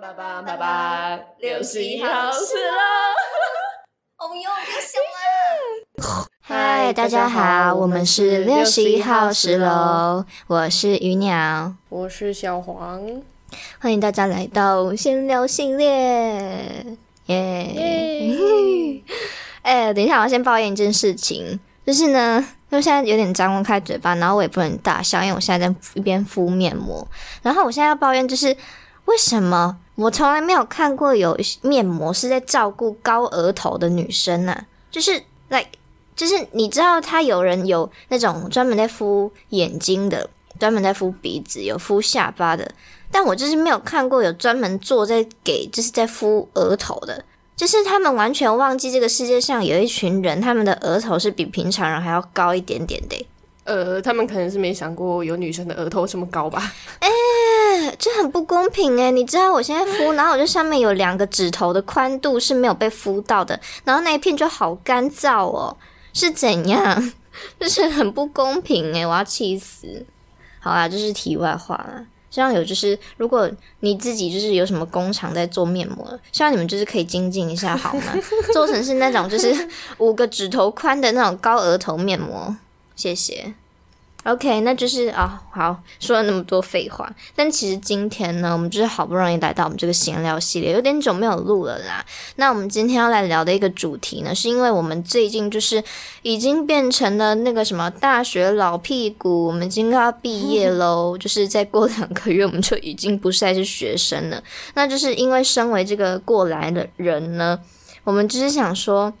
叭叭叭叭，六十一号是喽！哦哟，又笑了。嗨，大家好，我们是六十一号十楼，我是鱼鸟，我是小黄，欢迎大家来到闲聊系列，耶！哎，等一下，我要先抱怨一件事情，就是呢，因为现在有点张不开嘴巴，然后我也不能大笑，因为我现在在一边敷面膜，然后我现在要抱怨就是为什么我从来没有看过有面膜是在照顾高额头的女生呢、就是，like。就是你知道，他有人有那种专门在敷眼睛的，专门在敷鼻子，有敷下巴的，但我就是没有看过有专门做在给，就是在敷额头的。就是他们完全忘记这个世界上有一群人，他们的额头是比平常人还要高一点点的。呃，他们可能是没想过有女生的额头这么高吧？哎、这很不公平哎！你知道 我现在敷，然后我就上面有两个指头的宽度是没有被敷到的，然后那一片就好干燥哦。是怎样？就是很不公平诶，我要气死！好啦，这是题外话啦。希望有就是，如果你自己就是有什么工厂在做面膜，希望你们就是可以精进一下好吗？做成是那种就是五个指头宽的那种高额头面膜，谢谢。OK，那就是啊，好说了那么多废话，但其实今天呢，我们就是好不容易来到我们这个闲聊系列，有点久没有录了啦。那我们今天要来聊的一个主题呢，是因为我们最近就是已经变成了那个什么大学老屁股，我们已经要毕业喽，就是再过两个月我们就已经不再是学生了。那就是因为身为这个过来的人呢，我们就是想说。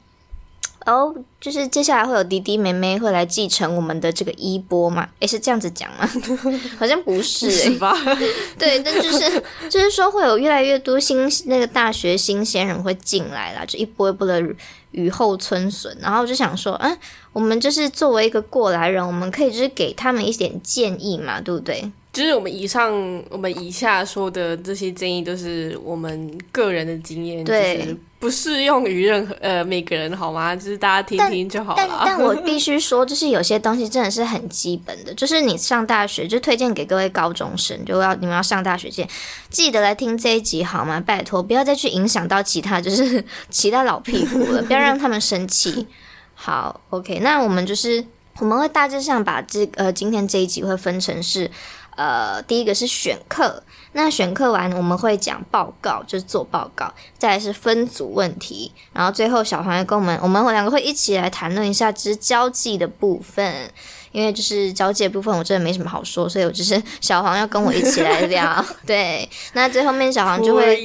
哦，就是接下来会有弟弟妹妹会来继承我们的这个衣钵嘛？诶，是这样子讲吗？好像不是诶、是吧？对，但就是就是说会有越来越多新那个大学新鲜人会进来啦，就一波一波的雨后春笋。然后我就想说，嗯，我们就是作为一个过来人，我们可以就是给他们一点建议嘛，对不对？就是我们以上、我们以下说的这些建议，都是我们个人的经验，对就是不适用于任何呃每个人，好吗？就是大家听听就好但了。但我必须说，就是有些东西真的是很基本的，就是你上大学就推荐给各位高中生，就要你们要上大学前，记得来听这一集好吗？拜托，不要再去影响到其他就是 其他老屁股了，不要让他们生气。好，OK，那我们就是我们会大致上把这呃今天这一集会分成是呃第一个是选课，那选课完我们会讲报告，就是做报告，再来是分组问题，然后最后小黄会跟我们，我们两个会一起来谈论一下就是交际的部分。因为就是交界部分，我真的没什么好说，所以我只是 小黄要跟我一起来聊。对，那最后面小黄就会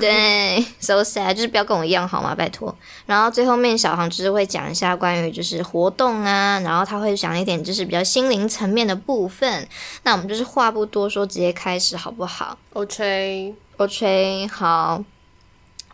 对，so sad，就是不要跟我一样好吗？拜托。然后最后面小黄就是会讲一下关于就是活动啊，然后他会讲一点就是比较心灵层面的部分。那我们就是话不多说，直接开始好不好 OK，？OK，好。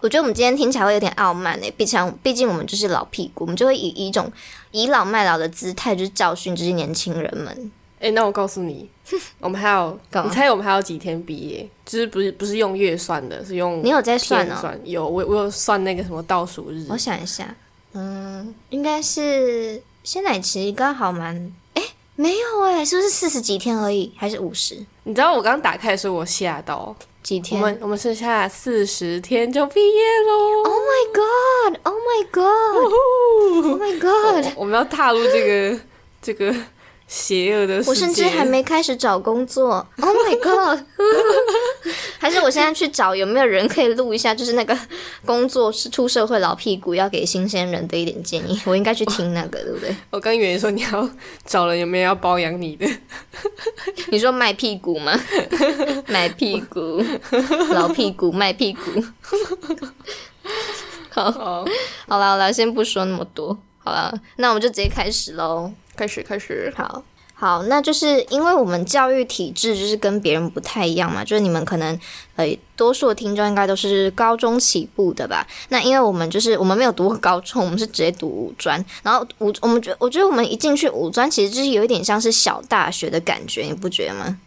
我觉得我们今天听起来会有点傲慢诶，毕竟毕竟我们就是老屁股，我们就会以以一种倚老卖老的姿态，就是教训这些年轻人们。哎、那我告诉你，我们还有，你猜我们还有几天毕业？就是不是不是用月算的，是用你有在算哦？算。有，我我有算那个什么倒数日。我想一下，嗯，应该是现在其实刚好蛮，哎，没有哎，是不是四十几天而已，还是五十你知道我刚刚打开的时候，我吓到，我几天们我们剩下四十天就毕业喽。？Oh my god! Oh my god! Oh my god! 我们要踏入这个这个邪恶的世界。我甚至还没开始找工作。Oh my god！还是我现在去找有没有人可以录一下，就是那个工作是出社会老屁股要给新鲜人的一点建议。我应该去听那个，对不对？我刚以为说你要找人有没有要包养你的？你说卖屁股吗？卖屁股，老屁股卖屁股。好，好，好了好了，先不说那么多，好了，那我们就直接开始喽。开始开始。好。好，那就是因为我们教育体制就是跟别人不太一样嘛，就是你们可能呃多数的听众应该都是高中起步的吧？那因为我们就是我们没有读过高中，我们是直接读五专，然后五我们觉我觉得我们一进去五专，其实就是有一点像是小大学的感觉，你不觉得吗？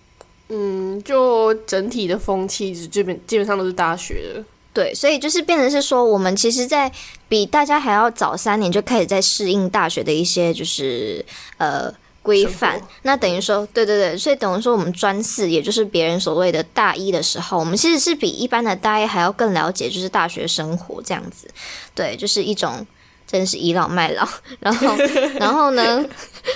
嗯，就整体的风气基本基本上都是大学的。对，所以就是变成是说，我们其实，在比大家还要早三年就开始在适应大学的一些就是呃。规范。那等于说，对对对，所以等于说我们专四，也就是别人所谓的大一的时候，我们其实是比一般的大一还要更了解，就是大学生活这样子。对，就是一种真的是倚老卖老。然后，然后呢，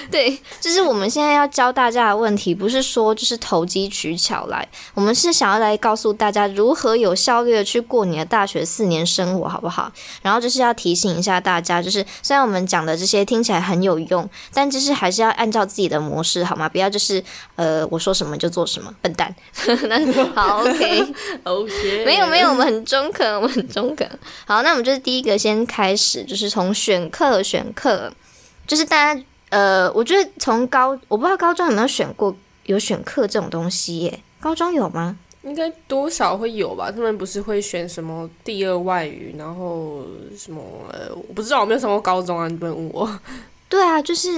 对，就是我们现在要教大家的问题，不是说就是投机取巧来，我们是想要来告诉大家如何有效率的去过你的大学四年生活，好不好？然后就是要提醒一下大家，就是虽然我们讲的这些听起来很有用，但就是还是要按照自己的模式，好吗？不要就是呃我说什么就做什么，笨蛋。那 好，OK。哦学没有没有，我们很中肯，我们很中肯。好，那我们就是第一个先开始，就是从选课选课，就是大家呃，我觉得从高，我不知道高中有没有选过有选课这种东西耶？高中有吗？应该多少会有吧？他们不是会选什么第二外语，然后什么呃，我不知道，我没有上过高中啊，你不能问我。对啊，就是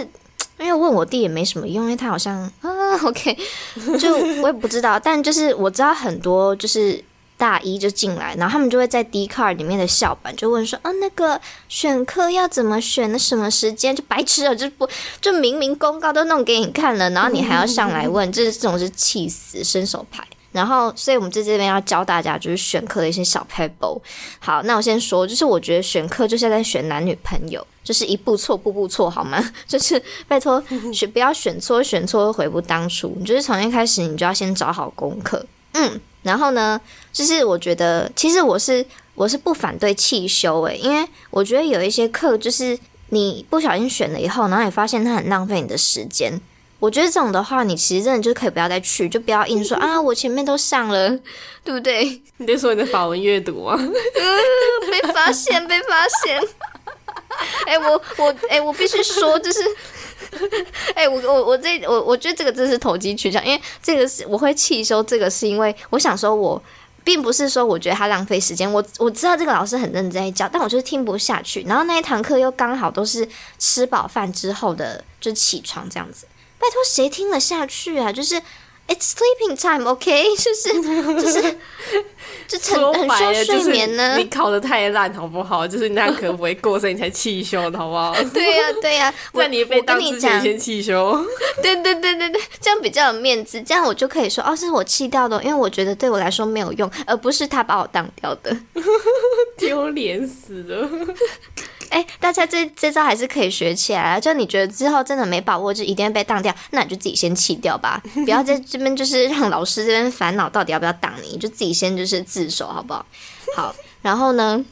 因为问我弟也没什么用，因为他好像啊，OK，就我也不知道，但就是我知道很多就是大一就进来，然后他们就会在 D card 里面的校版就问说，啊，那个选课要怎么选？那什么时间？就白痴啊，就不就明明公告都弄给你看了，然后你还要上来问，这这种是气死伸手牌。然后，所以我们在这边要教大家就是选课的一些小 pebble。好，那我先说，就是我觉得选课就是在选男女朋友，就是一步错步步错，好吗？就是拜托选不要选错，选错悔不当初。你就是从一开始你就要先找好功课，嗯。然后呢，就是我觉得其实我是我是不反对弃修诶、因为我觉得有一些课就是你不小心选了以后，然后你发现它很浪费你的时间。我觉得这种的话，你其实真的就可以不要再去，就不要硬说啊，我前面都上了，对不对？你在说你的法文阅读啊？被发现，被发现。哎、我我哎、我必须说，就是，哎、我我我这我我觉得这个真是投机取巧，因为这个是我会弃修，这个是因为我想说我。并不是说我觉得他浪费时间，我我知道这个老师很认真在教，但我就是听不下去。然后那一堂课又刚好都是吃饱饭之后的，就起床这样子。拜托，谁听得下去啊？就是 It's sleeping time，OK，就是 就是就说很很需要睡眠呢。你考的太烂，好不好？就是你那科不会过，所以你才弃修的，好不好？对呀、对呀、我在你被我跟你当之前讲，先弃修。对对对对对，这样比较有面子，这样我就可以说哦，是我气掉的，因为我觉得对我来说没有用，而不是他把我当掉的。丢脸死了！哎，大家这这招还是可以学起来啊！就你觉得之后真的没把握，就一定要被当掉，那你就自己先弃掉吧，不要在这边就是让老师这边烦恼到底要不要当你，就自己先就是自首，好不好？好，然后呢，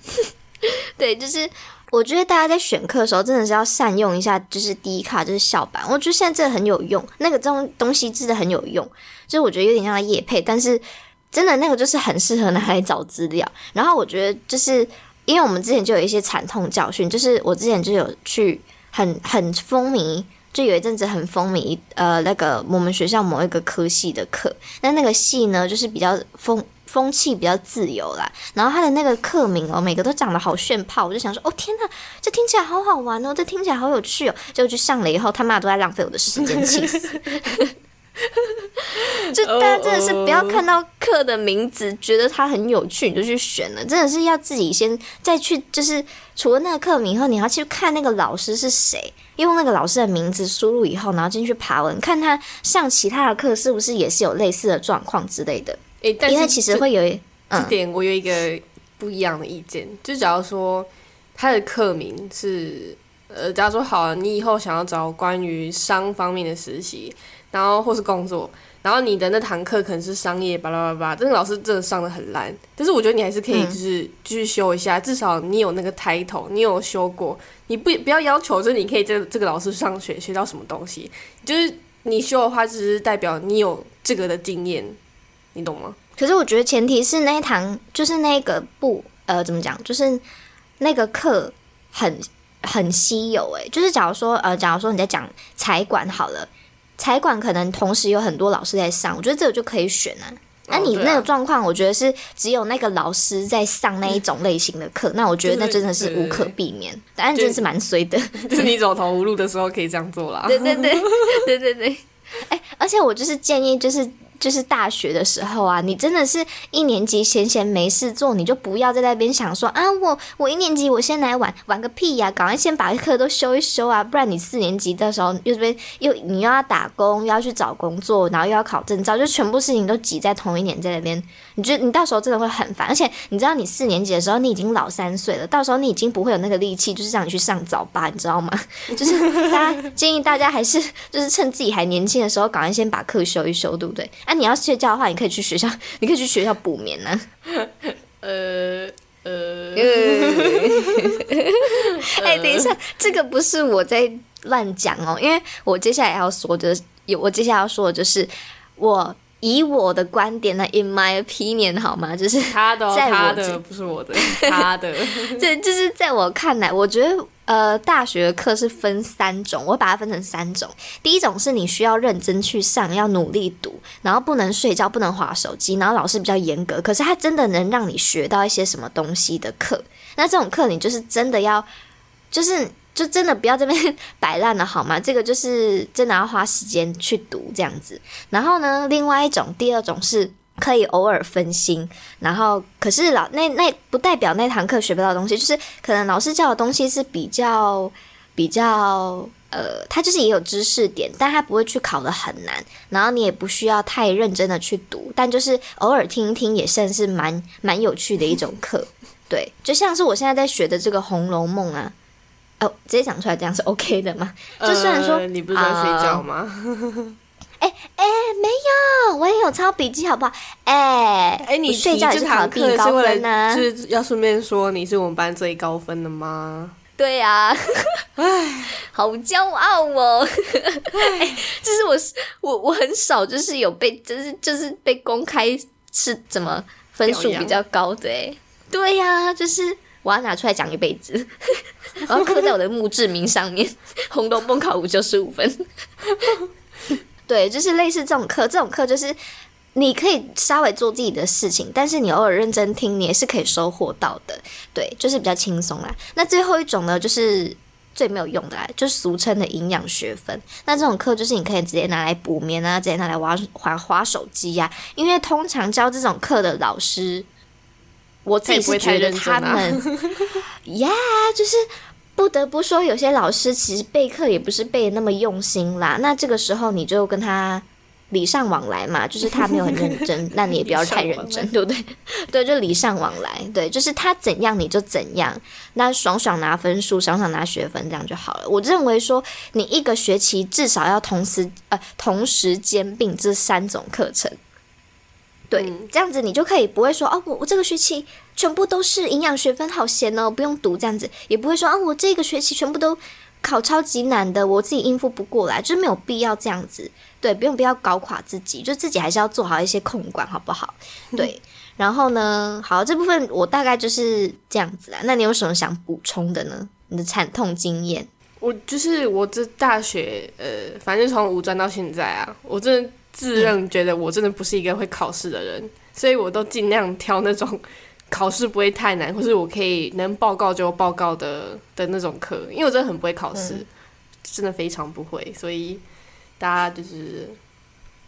对，就是我觉得大家在选课的时候，真的是要善用一下，就是第一卡就是校版，我觉得现在真的很有用，那个这种东西真的很有用，就是我觉得有点像叶配，但是真的那个就是很适合拿来找资料。然后我觉得就是因为我们之前就有一些惨痛教训，就是我之前就有去很很风靡。就有一阵子很风靡，呃，那个我们学校某一个科系的课，那那个系呢，就是比较风风气比较自由啦。然后他的那个课名哦，每个都长得好炫炮，我就想说，哦天呐，这听起来好好玩哦，这听起来好有趣哦。结果去上了以后，他妈都在浪费我的时间，气死！就大家真的是不要看到课的名字觉得它很有趣，你就去选了，真的是要自己先再去，就是除了那个课名以后，你要去看那个老师是谁，用那个老师的名字输入以后，然后进去爬文，看他上其他的课是不是也是有类似的状况之类的，诶，但因为其实会有一这嗯。点我有一个不一样的意见，就假如说他的课名是呃，假如说好了，你以后想要找关于商方面的实习，然后或是工作，然后你的那堂课可能是商业巴拉巴拉，这个老师真的上的很烂，但是我觉得你还是可以嗯就是继续修一下，至少你有那个 title，你有修过，你不不要要求就是你可以这个这个老师上学学到什么东西，就是你修的话，只是代表你有这个的经验，你懂吗？可是我觉得前提是那一堂就是那个不呃怎么讲，就是那个课很很稀有诶、就是假如说呃假如说你在讲财管好了，财管可能同时有很多老师在上，我觉得这个就可以选啊。那、你那个状况，我觉得是只有那个老师在上那一种类型的课，那我觉得那真的是无可避免。答案真的是蛮衰的。就是你走投无路的时候可以这样做啦。对对对对对对。哎、而且我就是建议，就是就是大学的时候啊，你真的是一年级闲闲没事做，你就不要在那边想说啊，我我一年级我先来玩玩个屁呀、赶快先把课都修一修啊，不然你四年级的时候又这边又你又要打工，又要去找工作，然后又要考证照，就全部事情都挤在同一年在那边，你觉得你到时候真的会很烦，而且你知道你四年级的时候你已经老三岁了，到时候你已经不会有那个力气，就是让你去上早八，你知道吗？就是大家建议大家还是就是趁自己还年轻的时候，赶快先把课修一修，对不对？你要睡觉的话，你可以去学校，你可以去学校补眠呢、呃 呃，哎、等一下，这个不是我在乱讲哦，因为我接下来要说的，有我接下来要说的就是我以我的观点呢，in my opinion 好吗？就是他的哦在我这他的不是我的，他的。对就是在我看来，我觉得呃，大学的课是分三种，我把它分成三种。第一种是你需要认真去上，要努力读，然后不能睡觉，不能划手机，然后老师比较严格，可是他真的能让你学到一些什么东西的课。那这种课你就是真的要，就是就真的不要这边 摆烂了好吗？这个就是真的要花时间去读这样子。然后呢，另外一种，第二种是可以偶尔分心，然后可是老那那不代表那堂课学不到东西，就是可能老师教的东西是比较比较呃，他就是也有知识点，但他不会去考的很难，然后你也不需要太认真的去读，但就是偶尔听一听也算是蛮蛮有趣的一种课。对，就像是我现在在学的这个《红楼梦》啊。哦，直接讲出来这样是 OK 的吗？就虽然说呃你不是在睡觉吗？哦，我也有抄笔记，好不好？哎、哎、你睡觉也这是考堂课是为分呢、了，就是要顺便说你是我们班最高分的吗？对呀、唉，好骄傲哦！哎 就是我是我我很少就是有被就是就是被公开是怎么分数比较高的哎，对呀、就是我要拿出来讲一辈子，我要刻在我的墓志铭上面，《红楼梦》考五九十五分。对，就是类似这种课，这种课就是你可以稍微做自己的事情，但是你偶尔认真听，你也是可以收获到的。对，就是比较轻松啦。那最后一种呢，就是最没有用的啦，就是俗称的营养学分。那这种课就是你可以直接拿来补眠啊，直接拿来玩滑滑手机呀、因为通常教这种课的老师，我自己是觉得他们 呀就是。不得不说，有些老师其实备课也不是备的那么用心啦。那这个时候你就跟他礼尚往来嘛，就是他没有很认真，那你也不要太认真，对不对？对，就礼尚往来，对，就是他怎样你就怎样，那爽爽拿分数，爽爽拿学分，这样就好了。我认为说，你一个学期至少要同时呃同时兼并这三种课程，对，嗯这样子你就可以不会说哦，我我这个学期全部都是营养学分，好闲哦，不用读这样子，也不会说啊，我这个学期全部都考超级难的，我自己应付不过来，就是没有必要这样子。对，不用不要搞垮自己，就自己还是要做好一些控管，好不好？对，然后呢，好，这部分我大概就是这样子啊。那你有什么想补充的呢？你的惨痛经验？我就是我这大学，呃，反正从五专到现在啊，我真的自认觉得我真的不是一个会考试的人，所以我都尽量挑那种考试不会太难，或是我可以能报告就报告的的那种课，因为我真的很不会考试，真的非常不会，所以大家就是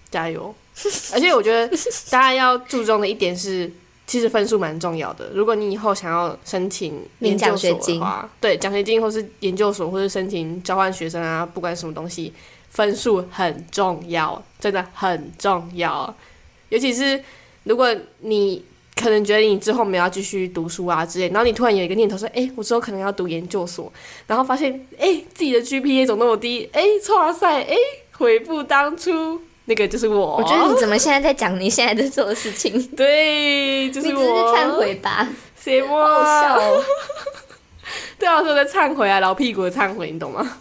加油。而且我觉得大家要注重的一点是，其实分数蛮重要的。如果你以后想要申请领研究所奖学金的话，对奖学金或是研究所或是申请交换学生啊，不管什么东西，分数很重要，真的很重要。尤其是如果你可能觉得你之后没有要继续读书啊之类，然后你突然有一个念头说，哎、我之后可能要读研究所，然后发现，哎、自己的 GPA 怎么那么低？哎、哇塞，哎、悔不当初，那个就是我。我觉得你怎么现在在讲你现在在做的事情？对，就是你只是我。忏悔吧？谁摸？好笑哦！对啊，我在忏悔啊，老屁股的忏悔，你懂吗？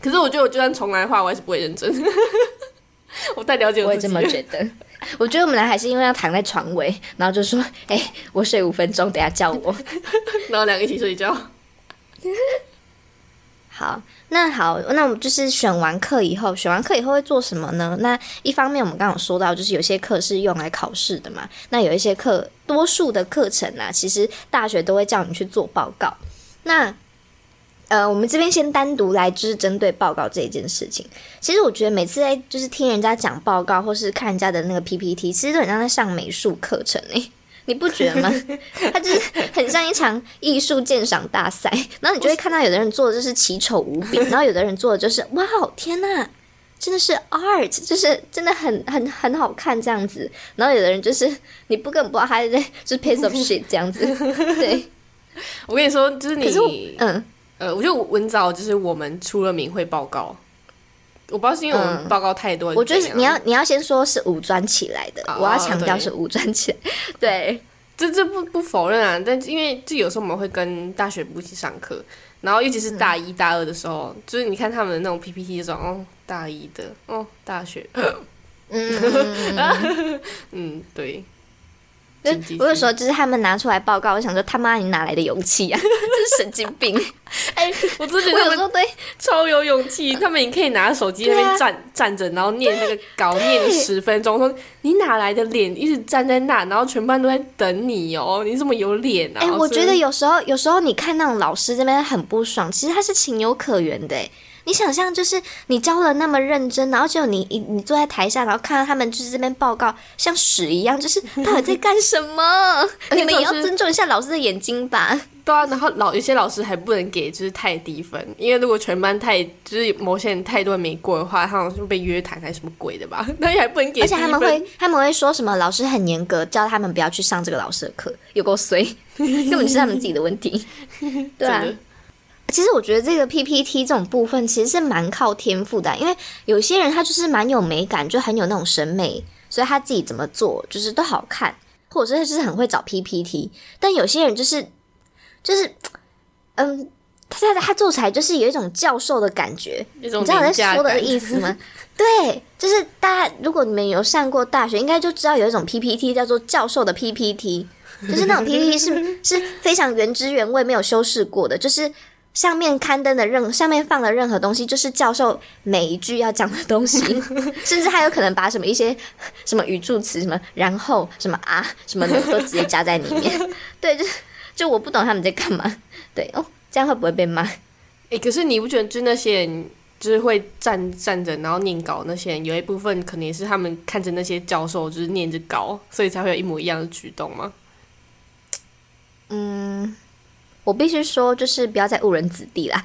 可是我觉得，我就算重来的话，我还是不会认真。我太了解我也这我也这。么觉得。我觉得我们俩还是因为要躺在床尾，然后就说：“哎、我睡五分钟，等下叫我。然后两个一起睡觉。”好，那好，那我们就是选完课以后，选完课以后会做什么呢？那一方面我们刚刚有说到，就是有些课是用来考试的嘛，那有一些课，多数的课程啊，其实大学都会叫你去做报告。那呃，我们这边先单独来就是针对报告这一件事情。其实我觉得每次在就是听人家讲报告，或是看人家的那个 PPT，其实都很像在上美术课程诶、你不觉得吗？它就是很像一场艺术鉴赏大赛，然后你就会看到有的人做的就是奇丑无比，然后有的人做的就是哇天呐，真的是 art，就是真的很很很好看这样子。然后有的人就是你不根本不知道他在就是 piece of shit 这样子，对。我跟你说，就是你，嗯，呃，我觉得文藻就是我们出了名会报告，我不知道是因为我们嗯。报告太多，我觉得你要你要先说是武装起来的，哦我要强调是武装起来，对。这这不不否认啊，但因为这有时候我们会跟大学部一起上课，然后尤其是大一大二的时候，就是你看他们的那种 PPT 这种，哦，大一的，哦，大学，嗯，嗯，对，我有时候就是他们拿出来报告，我想说他妈你哪来的勇气啊？这是神经病！哎、我真的觉我得他们有时候对超有勇气，他们也可以拿手机在那边站、站着，然后念那个稿，念十分钟，说你哪来的脸，一直站在那，然后全班都在等你哦，你怎么有脸啊？哎、我觉得有时候有时候你看那种老师这边很不爽，其实他是情有可原的。哎，你想象就是你教了那么认真，然后就你你你坐在台下，然后看到他们就是这边报告像屎一样，就是到底在干什么？你们也要尊重一下老师的眼睛吧。对啊，然后老有些老师还不能给就是太低分，因为如果全班太就是某些人太多人没过的话，他好像就被约谈还是什么鬼的吧？那也还不能给而。且他们会他们会说什么老师很严格，叫他们不要去上这个老师的课，有够衰，根本是他们自己的问题。对啊其实我觉得这个 PPT 这种部分其实是蛮靠天赋的啊、因为有些人他就是蛮有美感，就很有那种审美，所以他自己怎么做就是都好看，或者是他就是很会找 PPT。但有些人就是就是嗯，他他他做起来就是有一种教授的感觉，你知道我在说的意思吗？对，就是大家如果你们有上过大学，应该就知道有一种 PPT 叫做教授的 PPT，就是那种 PPT 是 是非常原汁原味、没有修饰过的，就是上面刊登的任上面放的任何东西，就是教授每一句要讲的东西，甚至还有可能把什么一些什么语助词、什么然后、什么啊、什么的都直接加在里面。对，就就我不懂他们在干嘛。对哦，这样会不会被骂？哎、可是你不觉得就那些人就是会站站着然后念稿那些人，有一部分可能也是他们看着那些教授就是念着稿，所以才会有一模一样的举动吗？嗯，我必须说，就是不要再误人子弟啦。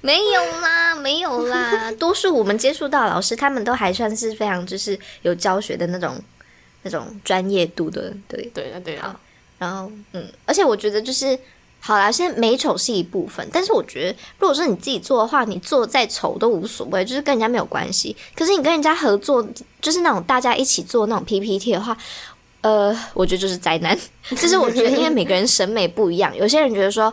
没有啦，没有啦。多数我们接触到老师，他们都还算是非常就是有教学的那种那种专业度的，对。对啊，对啊，然后，嗯，而且我觉得就是，好啦，现在美丑是一部分，但是我觉得，如果说你自己做的话，你做再丑都无所谓，就是跟人家没有关系。可是你跟人家合作，就是那种大家一起做那种 PPT 的话，呃，我觉得就是灾难。就是我觉得，因为每个人审美不一样，有些人觉得说，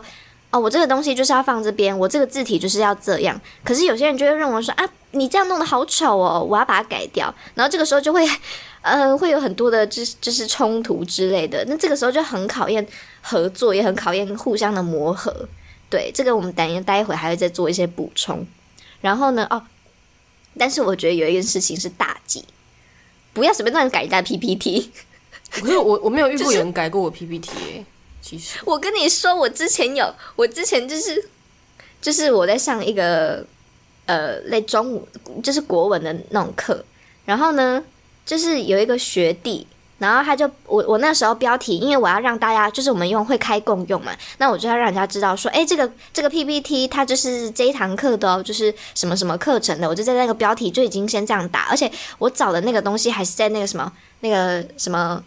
哦，我这个东西就是要放这边，我这个字体就是要这样。可是有些人就会认为说，啊，你这样弄得好丑哦，我要把它改掉。然后这个时候就会，呃，会有很多的就是就是冲突之类的。那这个时候就很考验合作，也很考验互相的磨合。对，这个我们等一待会还会再做一些补充。然后呢，哦，但是我觉得有一件事情是大忌，不要随便乱改人家 PPT。可是我我没有遇过有人改过我 PPT 哎、其实我跟你说，我之前有，我之前就是就是我在上一个呃类中午就是国文的那种课，然后呢，就是有一个学弟。然后他就我我那时候标题，因为我要让大家就是我们用会开共用嘛，那我就要让人家知道说，哎，这个这个 PPT 它就是这一堂课的哦，就是什么什么课程的，我就在那个标题就已经先这样打，而且我找的那个东西还是在那个什么那个什么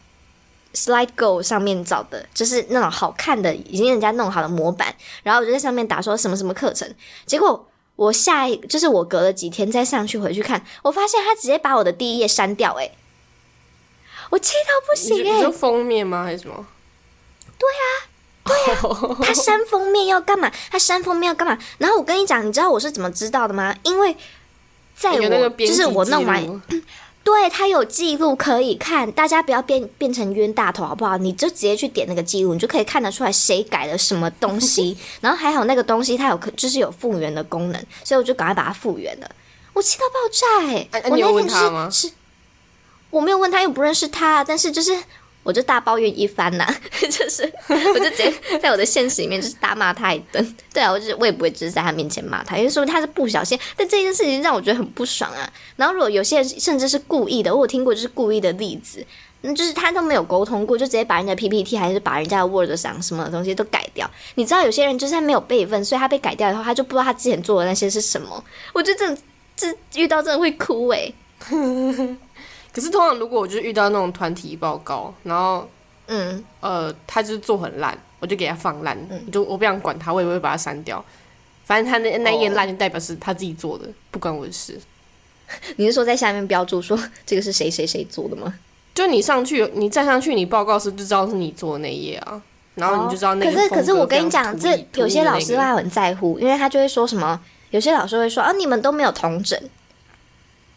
Slide Go 上面找的，就是那种好看的，已经人家弄好的模板，然后我就在上面打说什么什么课程，结果我下一就是我隔了几天再上去回去看，我发现他直接把我的第一页删掉、欸，我气到不行哎、你说你封面吗还是什么？对啊，对啊他删封面要干嘛？他删封面要干嘛？然后我跟你讲，你知道我是怎么知道的吗？因为在就是我弄完录对他有记录可以看，大家不要变变成冤大头好不好？你就直接去点那个记录，你就可以看得出来谁改了什么东西。然后还好那个东西它有可就是有复原的功能，所以我就赶快把它复原了。我气到爆炸哎、我那天是，我没有问他，又不认识他，但是就是我就大抱怨一番呐、就是我就直接在我的现实里面就是大骂他一顿。对啊，我就是我也不会只是在他面前骂他，因为说明他是不小心，但这件事情让我觉得很不爽啊。然后如果有些人甚至是故意的，我听过就是故意的例子，那就是他都没有沟通过，就直接把人家 PPT 还是把人家的 Word 上什么东西都改掉。你知道有些人就是他没有备份，所以他被改掉以后，他就不知道他之前做的那些是什么。我觉得这这遇到真的会哭欸诶、可是通常如果我就是遇到那种团体报告，然后嗯，呃他就是做很烂，我就给他放烂，我就我不想管他，我也不会把他删掉。反正他那那一页烂就代表是他自己做的，不关我的事。你是说在下面标注说这个是谁谁谁做的吗？就你上去，你站上去，你报告时就知道是你做的那一页啊，然后你就知道那个可是可是我跟你讲，这有些老师他很在乎，因为他就会说什么，有些老师会说啊，你们都没有同整，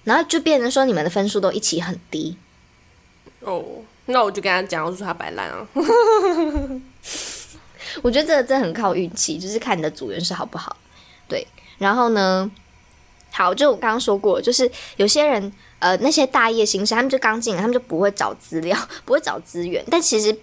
然后就变成说你们的分数都一起很低。哦，那我就跟他讲，我就说他摆烂啊。我觉得这个真的很靠运气，就是看你的组员是好不好。对，然后呢，好，就我刚刚说过，就是有些人呃那些大业新生，他们就刚进来，他们就不会找资料，不会找资源，但其实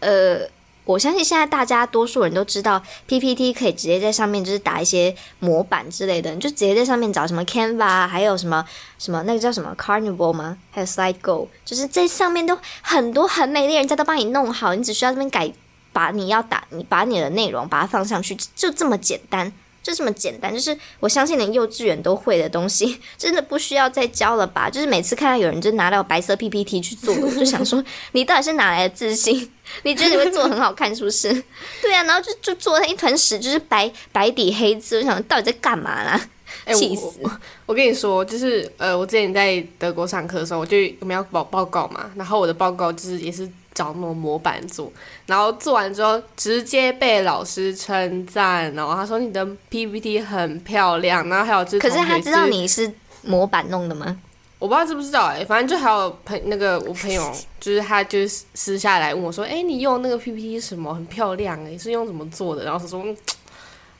呃。我相信现在大家多数人都知道 PPT 可以直接在上面就是打一些模板之类的，你就直接在上面找什么 Canva，还有什么什么那个叫什么 Carnival 吗？还有 SlideGo，就是在上面都很多很美丽的人家都帮你弄好，你只需要这边改，把你要打你把你的内容把它放上去，就这么简单。就这么简单，就是我相信连幼稚园都会的东西，真的不需要再教了吧？就是每次看到有人就拿到白色 PPT 去做，我就想说，你到底是哪来的自信？你觉得你会做很好看是不是？对啊，然后就就做成一团屎，就是白白底黑字，我想到底在干嘛啦？哎气死！我我跟你说，就是呃，我之前在德国上课的时候，我就我们要报报告嘛，然后我的报告就是也是找那种模板做，然后做完之后直接被老师称赞，然后他说你的 PPT 很漂亮，然后还有就是可是他知道你是模板弄的吗？我不知道知不知道哎、反正就还有朋那个我朋友，就是他就是私下来问我说，哎、你用那个 PPT 什么很漂亮哎、是用什么做的？然后他说，嗯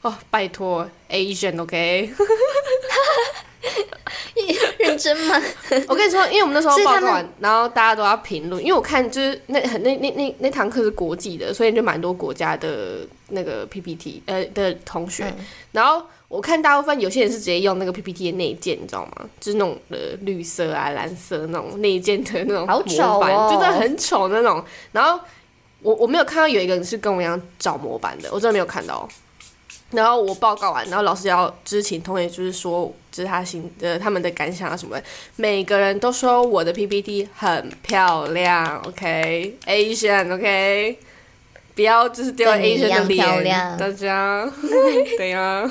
哦，拜托 Asian OK。认真吗？我跟你说，因为我们那时候报告完，然后大家都要评论，因为我看就是那很那那那那堂课是国际的，所以就蛮多国家的那个 PPT 呃的同学，嗯然后我看大部分有些人是直接用那个 PPT 的内建，你知道吗？就是那种呃绿色啊、蓝色那种内建的那种好模板，丑哦就真的很丑那种。然后我我没有看到有一个人是跟我一样找模板的，我真的没有看到。然后我报告完，然后老师要就是请同学就是说，就是他心呃他们的感想啊什么的，每个人都说我的 PPT 很漂亮，OK，Asian，OK，、不要就是丢 Asian 的脸，亮。大家，对呀、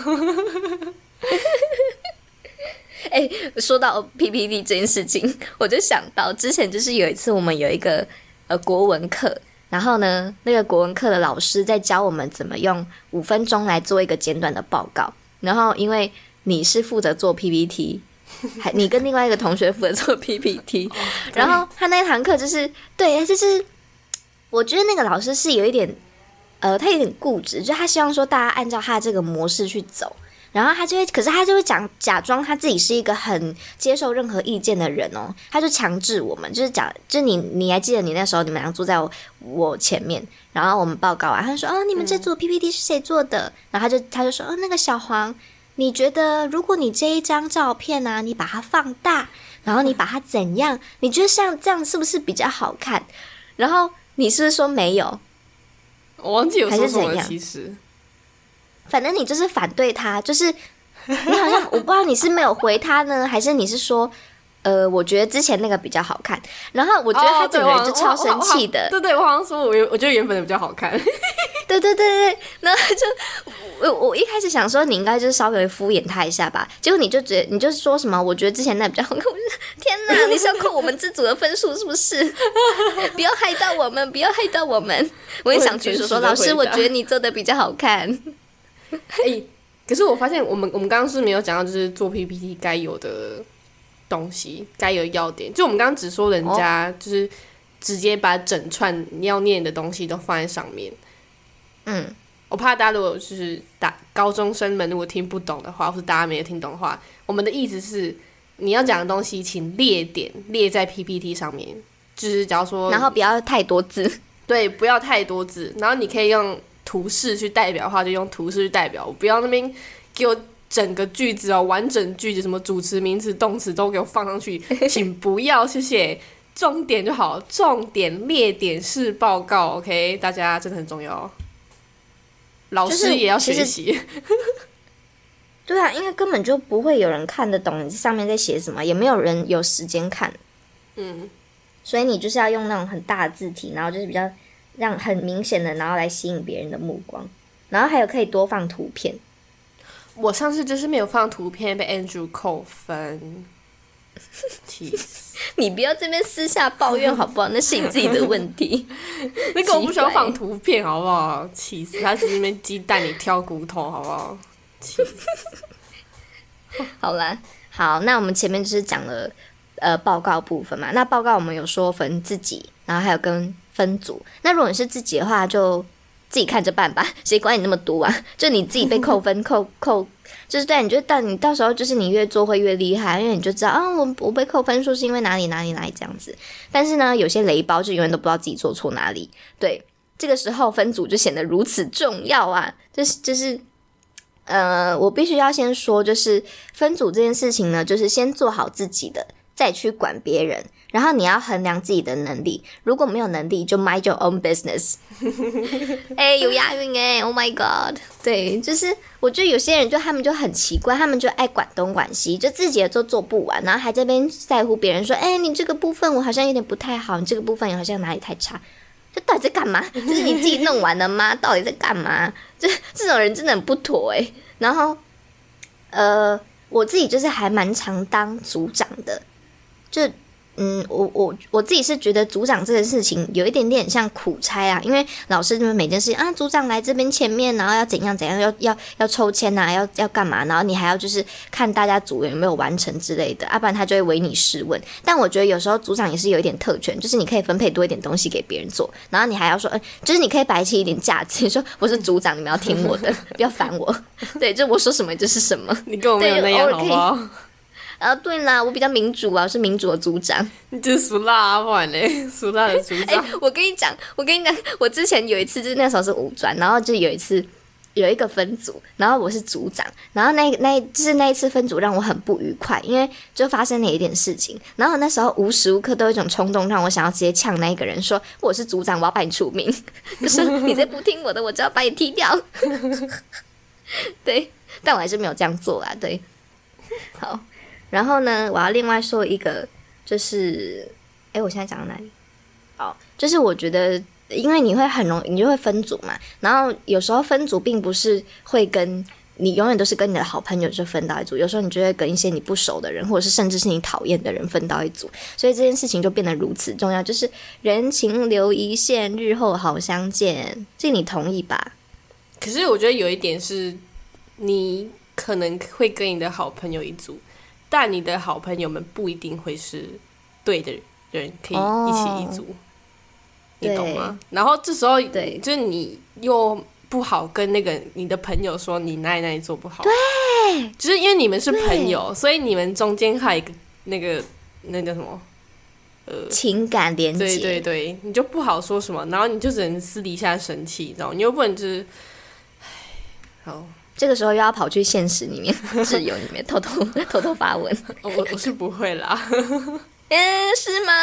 说到 PPT 这件事情，我就想到之前就是有一次我们有一个呃国文课，然后呢，那个国文课的老师在教我们怎么用五分钟来做一个简短的报告。然后因为你是负责做 PPT，还你跟另外一个同学负责做 PPT，然后他那堂课就是对，就是我觉得那个老师是有一点呃，他有点固执，就他希望说大家按照他这个模式去走。然后他就会，可是他就会讲假装他自己是一个很接受任何意见的人哦，他就强制我们，就是讲，就你你还记得你那时候你们俩坐在我我前面，然后我们报告啊，他就说哦，你们这组 PPT 是谁做的？然后他就他就说哦，那个小黄，你觉得如果你这一张照片呢、啊，你把它放大，然后你把它怎样？你觉得像这样是不是比较好看？然后你是不是说没有？我忘记有说什么了，还是怎样其实反正你就是反对他，就是你好像我不知道你是没有回他呢，还是你是说，呃，我觉得之前那个比较好看，然后我觉得他整个人就超生气的，对对，我好像说我原我觉得原本的比较好看，对对对对，然后就我我一开始想说你应该就是稍微敷衍他一下吧，结果你就觉得你就是说什么，我觉得之前那比较好看，天哪，你是要扣我们这组的分数是不是？不要害到我们，不要害到我们。我也想举手说，老师，我觉得你做的比较好看。哎、可是我发现我们我们刚刚是没有讲到，就是做 PPT 该有的东西，该有要点。就我们刚刚只说人家就是直接把整串你要念的东西都放在上面。嗯，我怕大家如果就是打高中生们如果听不懂的话，或是大家没有听懂的话，我们的意思是你要讲的东西，请列点列在 PPT 上面，就就是假如说，然后不要太多字，对，不要太多字，然后你可以用图示去代表的话，就用图示去代表，不要那边给我整个句子哦，完整句子，什么主词、名词、动词都给我放上去，请不要，谢谢。重点就好，重点列点式报告，OK，大家真的很重要，老师也要学习。对啊，因为根本就不会有人看得懂你上面在写什么，也没有人有时间看，嗯，所以你就是要用那种很大的字体，然后就是比较让很明显的，然后来吸引别人的目光，然后还有可以多放图片。我上次就是没有放图片，被 Andrew 扣分，气死！你不要这边私下抱怨好不好？那是你自己的问题。那个我不需要放图片，好不好？气死！他是那边鸡蛋里挑骨头，好不好？气死！好啦，好，那我们前面就是讲了呃报告部分嘛。那报告我们有说分自己，然后还有跟分组。那如果你是自己的话，就自己看着办吧，谁管你那么多啊？就你自己被扣分 扣扣，就是对，你就到你到时候就是你越做会越厉害，因为你就知道啊，我我被扣分数是因为哪里哪里哪里这样子。但是呢，有些雷包就永远都不知道自己做错哪里。对，这个时候分组就显得如此重要啊！就是就是。呃，我必须要先说，就是分组这件事情呢，就是先做好自己的，再去管别人。然后你要衡量自己的能力，如果没有能力，就 mind your own business。哎、有押韵哎，Oh my god！对，就是我觉得有些人就他们就很奇怪，他们就爱管东管西，就自己的都做不完，然后还这边在乎别人说，哎、你这个部分我好像有点不太好，你这个部分好像哪里太差。这到底在干嘛？就是你自己弄完了吗？到底在干嘛？这这种人真的很不妥诶、然后，呃，我自己就是还蛮常当组长的，就嗯，我我我自己是觉得组长这件事情有一点点像苦差啊，因为老师们每件事情啊，组长来这边前面，然后要怎样怎样，要要要抽签呐、要要干嘛，然后你还要就是看大家组员有没有完成之类的，要、不然他就会唯你是问。但我觉得有时候组长也是有一点特权，就是你可以分配多一点东西给别人做，然后你还要说，嗯、就是你可以摆起一点架子，你 说我是组长，你们要听我的，不要烦我。对，就我说什么就是什么。你跟我没有那样，好不好？啊，对啦，我比较民主啊，我是民主的组长。你就是俗辣啊，不然嘞，俗辣的组哎、长。我跟你讲，我跟你讲，我之前有一次就是那时候是五专，然后就有一次有一个分组，然后我是组长，然后那那就是那一次分组让我很不愉快，因为就发生了一点事情，然后那时候无时无刻都有一种冲动，让我想要直接呛那一个人说我是组长，我要把你除名，可是你再不听我的，我就要把你踢掉。对，但我还是没有这样做啊。对，好，然后呢，我要另外说一个，就是，哎，我现在讲到哪里？哦，就是我觉得，因为你会很容易，你就会分组嘛，然后有时候分组并不是会跟你永远都是跟你的好朋友就分到一组，有时候你就会跟一些你不熟的人，或者是甚至是你讨厌的人分到一组，所以这件事情就变得如此重要，就是人情留一线，日后好相见，这你同意吧？可是我觉得有一点是，你可能会跟你的好朋友一组，但你的好朋友们不一定会是对的人，可以一起一组，你懂吗？然后这时候，对就是你又不好跟那个你的朋友说你哪里哪里做不好，对，就是因为你们是朋友，所以你们中间还有一个那个那叫什么？呃情感连接，对对对，你就不好说什么，然后你就只能私底下生气，你知道吗？你又不能就是，唉，好。这个时候又要跑去现实里面、挚友里面偷偷 偷偷发文，哦我我是不会啦，嗯，是吗？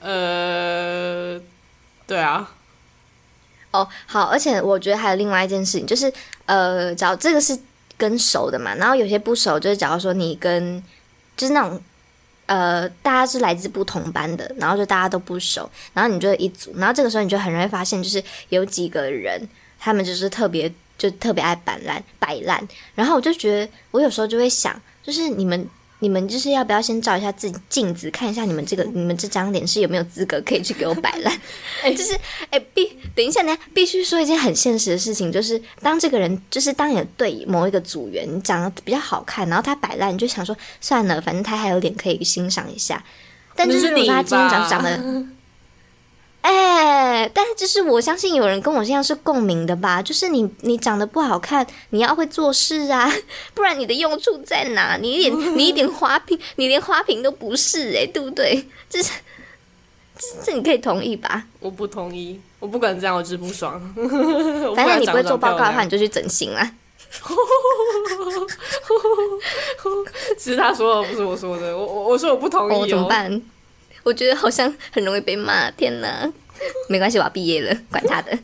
呃，对啊，哦，好，而且我觉得还有另外一件事情，就是呃，假如这个是跟熟的嘛，然后有些不熟，就是假如说你跟就是那种呃，大家是来自不同班的，然后就大家都不熟，然后你就一组，然后这个时候你就很容易发现，就是有几个人他们就是特别就特别爱摆烂摆烂，然后我就觉得我有时候就会想，就是你们。你们就是要不要先照一下自己镜子，看一下你们这个 你们这张脸是有没有资格可以去给我摆烂？哎、就是哎、必等一下呢，必须说一件很现实的事情，就是当这个人，就是当你对某一个组员你长得比较好看，然后他摆烂，你就想说算了，反正他还有脸可以欣赏一下。但就是如果说他今天长长得，哎、但是就是我相信有人跟我这样是共鸣的吧？就是你你长得不好看，你要会做事啊，不然你的用处在哪？你一点 你一点花瓶，你连花瓶都不是哎、对不对？就是这你可以同意吧？我不同意，我不管这样，我就是不爽。反正你不会做报告的话，你就去整形啦。其实他说的不是我说的，我我我说我不同哦，意哦。怎么办？我觉得好像很容易被骂。天哪！没关系，我要毕业了，管他的。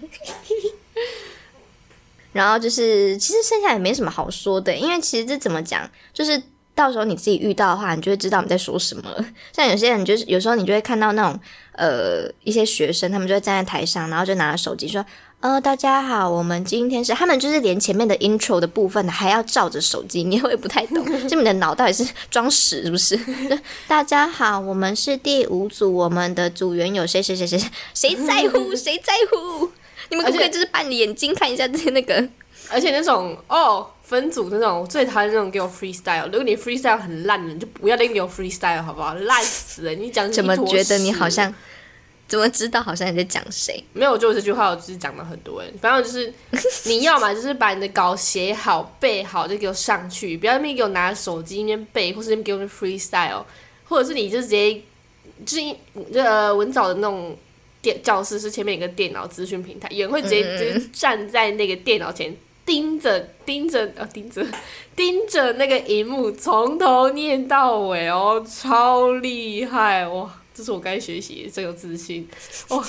然后就是，其实剩下也没什么好说的，因为其实这怎么讲，就是到时候你自己遇到的话，你就会知道你在说什么了。像有些人就是有时候你就会看到那种呃一些学生，他们就会站在台上，然后就拿着手机说。呃，大家好，我们今天是他们就是连前面的 intro 的部分还要照着手机，你会不太懂，就你的脑到底是装屎是不是？大家好，我们是第五组，我们的组员有谁谁谁谁谁，谁在乎 谁在乎？你们可不可以就是把你的眼睛看一下这些那个？而且那种哦分组那种，我最讨厌那种给我 freestyle。如果你 freestyle 很烂的，你就不要再给我 freestyle 好不好？烂死了！你讲怎么觉得你好像？怎么知道好像你在讲谁？没有？就这句话，我就是讲了很多人。反正就是 你要嘛，就是把你的稿写好、背好，就给我上去，不要那边给我拿手机那边背，或是那边给我 freestyle，或者是你就直接就是一呃文藻的那种电教室是前面有个电脑资讯平台，有人会直接嗯就是站在那个电脑前。盯着盯着呃盯着 盯着那个荧幕，从头念到尾哦，超厉害哇！这是我该学习的，真有自信哇！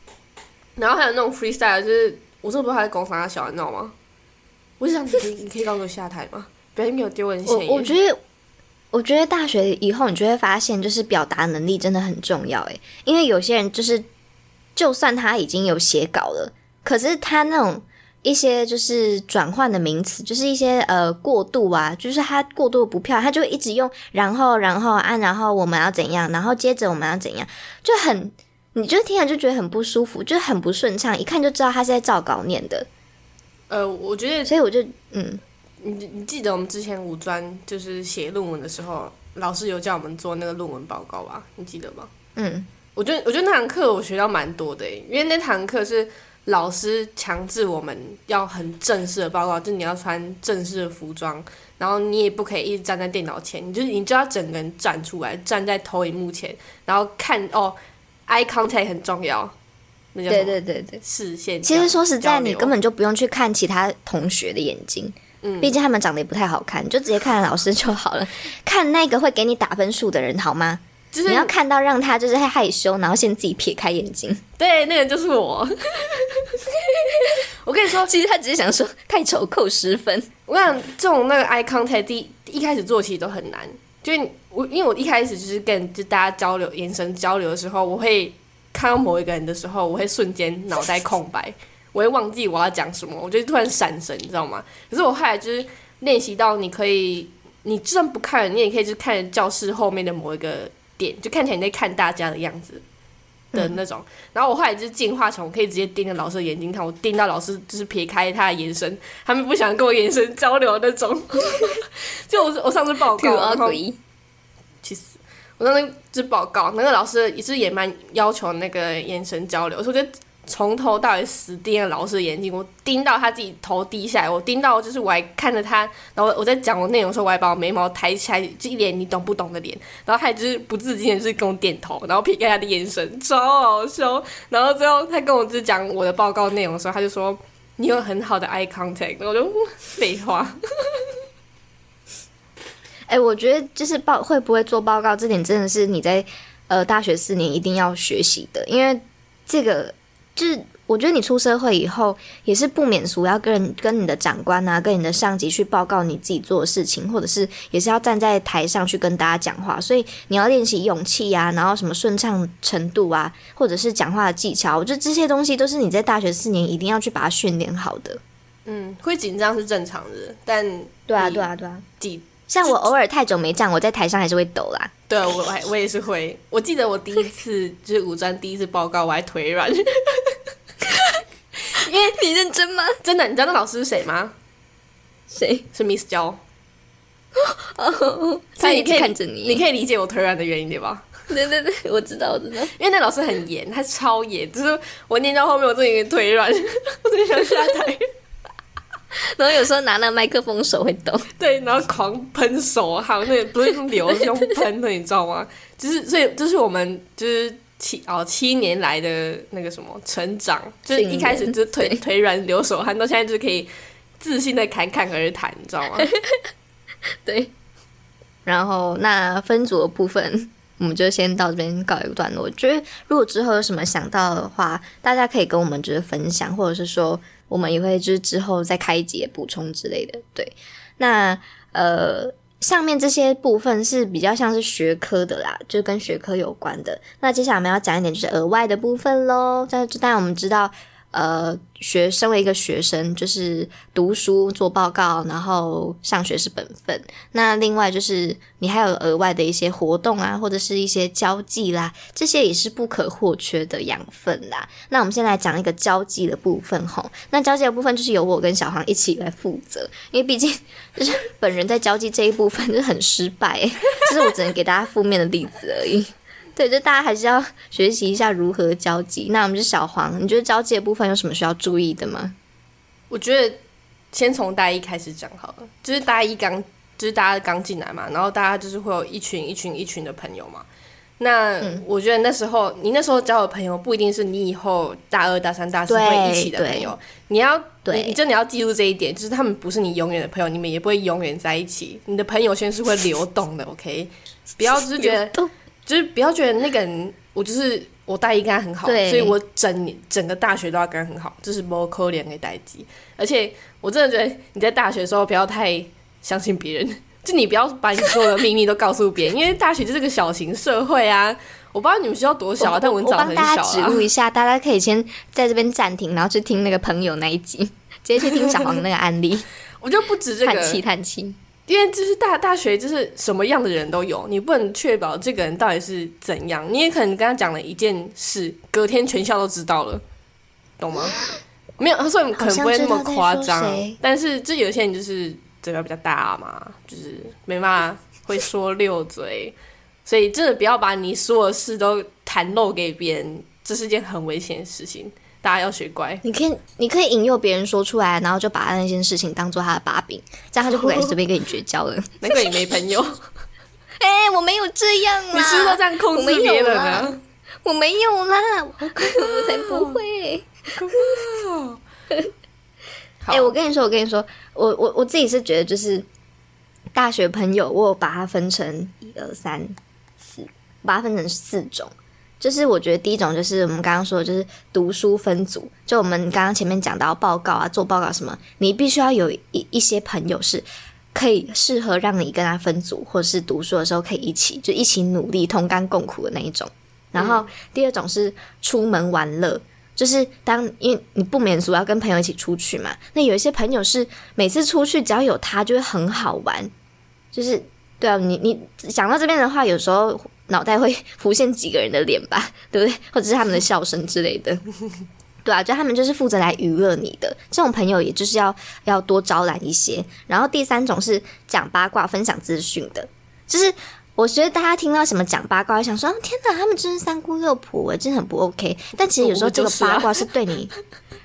然后还有那种 freestyle，就是我真的不知道他在攻啥小，你知道吗？我就想你可以你可以让我下台吗？不要给我丢人现我眼。我觉得，我觉得大学以后你就会发现，就是表达能力真的很重要诶，因为有些人就是，就算他已经有写稿了，可是他那种一些就是转换的名词，就是一些呃过渡啊，就是他过渡不漂亮，他就会一直用然后然后啊，然后我们要怎样，然后接着我们要怎样，就很。你就听了就觉得很不舒服，就很不顺畅，一看就知道他是在照稿念的，呃，我觉得所以我就嗯，你你记得我们之前五专就是写论文的时候，老师有叫我们做那个论文报告吧？你记得吗？嗯，我觉得我觉得那堂课我学到蛮多的，因为那堂课是老师强制我们要很正式的报告，就你要穿正式的服装，然后你也不可以一直站在电脑前，你就你就要整个人站出来，站在投影幕前，然后看哦，eye contact 很重要，那叫什对么对对对。视线。其实说实在，你根本就不用去看其他同学的眼睛，嗯毕竟他们长得也不太好看，你就直接看老师就好了。看那个会给你打分数的人好吗？就是你要看到让他就是害羞，然后先自己撇开眼睛。对，那个就是我。我跟你说，其实他只是想说太丑扣十分。我想这种那个 eye contact 第一一开始做其实都很难，就是我因为我一开始就是跟就大家交流眼神交流的时候，我会看到某一个人的时候，我会瞬间脑袋空白，我会忘记我要讲什么，我就突然闪神，你知道吗？可是我后来就是练习到，你可以，你就算不看，你也可以去看教室后面的某一个点，就看起来你在看大家的样子。的那种，然后我后来就进化成我可以直接盯着老师的眼睛看，我盯到老师就是撇开他的眼神，他们不想跟我眼神交流的那种。就我我上次报告，然后 ugly。去死！我上次就报告，那个老师也是也蛮要求那个眼神交流，所以我就从头到尾死盯着老师的眼睛，我盯到他自己头低下来，我盯到就是我还看着他，然后我在讲我内容的时候，我还把我眉毛抬起来，就一脸你懂不懂的脸，然后他就是不自禁的就是跟我点头，然后撇开他的眼神，超好笑。然后最后他跟我就讲我的报告内容的时候，他就说你有很好的 eye contact，我就废话。哎、我觉得就是报会不会做报告这点，真的是你在呃大学四年一定要学习的，因为这个就是我觉得你出社会以后也是不免俗，要跟人跟你的长官啊，跟你的上级去报告你自己做的事情，或者是也是要站在台上去跟大家讲话，所以你要练习勇气啊，然后什么顺畅程度啊，或者是讲话的技巧，我觉得这些东西都是你在大学四年一定要去把它训练好的。嗯，会紧张是正常的，但对啊，对啊，对啊。几像我偶尔太久没站，我在台上还是会抖啦。对我还我也是会，我记得我第一次就是五专第一次报告，我还腿软，因为你认真吗？真的，你知道那老师是谁吗？谁？是 Miss 娇，哦，他一直所以你可以看着你。你可以理解我腿软的原因对吧？对对对，我知道，我知道。因为那老师很严，他超严，就是我念到后面我自己腿软，我真的想下台。然后有时候拿那麦克风手会抖。对，然后狂喷手，还有那个不是用流，是用喷的，你知道吗？就是所以，就是我们就是七哦七年来的那个什么成长，就是一开始就是腿腿软流手汗，到现在就可以自信的侃侃而谈，你知道吗？对。然后那分组的部分，我们就先到这边告一个段落。我觉得如果之后有什么想到的话，大家可以跟我们就是分享，或者是说我们也会就是之后再开一节补充之类的。对，那呃。上面这些部分是比较像是学科的啦，就跟学科有关的。那接下来我们要讲一点就是额外的部分喽。这当然我们知道，呃，学身为一个学生，就是读书、做报告，然后上学是本分。那另外就是你还有额外的一些活动啊，或者是一些交际啦，这些也是不可或缺的养分啦。那我们先来讲一个交际的部分吼。那交际的部分就是由我跟小黄一起来负责，因为毕竟就是本人在交际这一部分就很失败、欸，就是我只能给大家负面的例子而已。对，就大家还是要 学习一下如何交际。那我们是小黄，你觉得交际的部分有什么需要注意的吗？我觉得先从大一开始讲好了，就是大一刚，就是大家刚进来嘛，然后大家就是会有一群一群一群的朋友嘛。那我觉得那时候你那时候交的朋友不一定是你以后大二、大三、大四会一起的朋友，你要对你你真的要记住这一点，就是他们不是你永远的朋友，你们也不会永远在一起。你的朋友圈是会流动的，OK？不要就是觉得动就是不要觉得那个人，我就是我大一跟他很好，所以我整年整个大学都要跟他很好，就是不扣脸给代际。而且我真的觉得你在大学的时候不要太相信别人，就你不要把你所有的秘密都告诉别人，因为大学就是个小型社会啊。我不知道你们学校多小啊，但我文藻很帮大家。指路一下，大家可以先在这边暂停，然后去听那个朋友那一集，直接去听小黄那个案例，我就不止这叹气，叹气。因为就是大大学就是什么样的人都有，你不能确保这个人到底是怎样。你也可能跟他讲了一件事，隔天全校都知道了，懂吗？没有，所以可能不会那么夸张，但是就有些人就是嘴巴比较大嘛，就是没办法会说溜嘴，所以真的不要把你所有事都袒露给别人，这是件很危险的事情，大家要学乖。你可以，你可以引诱别人说出来，然后就把那件事情当做他的把柄，这样他就不敢随便跟你绝交了。难怪你没朋友，哎、我没有这样啦，你是不是都这样控制别人啊？我没有啦，我我才不会。好哎、我跟你说，我跟你说，我我我自己是觉得，就是大学朋友，我有把它分成一二三四，把它分成四种。就是我觉得第一种就是我们刚刚说的，就是读书分组。就我们刚刚前面讲到报告啊，做报告什么，你必须要有一一些朋友是可以适合让你跟他分组，或者是读书的时候可以一起就一起努力、同甘共苦的那一种。然后第二种是出门玩乐，就是当因为你不免俗要跟朋友一起出去嘛，那有一些朋友是每次出去只要有他就会很好玩，就是对啊，你你讲到这边的话，有时候脑袋会浮现几个人的脸吧，对不对？或者是他们的笑声之类的。对啊，就他们就是负责来娱乐你的这种朋友，也就是要要多招揽一些。然后第三种是讲八卦、分享资讯的，就是我觉得大家听到什么讲八卦，想说、啊、天哪，他们真是三姑六婆哎，真的很不 OK。但其实有时候这个八卦是对你，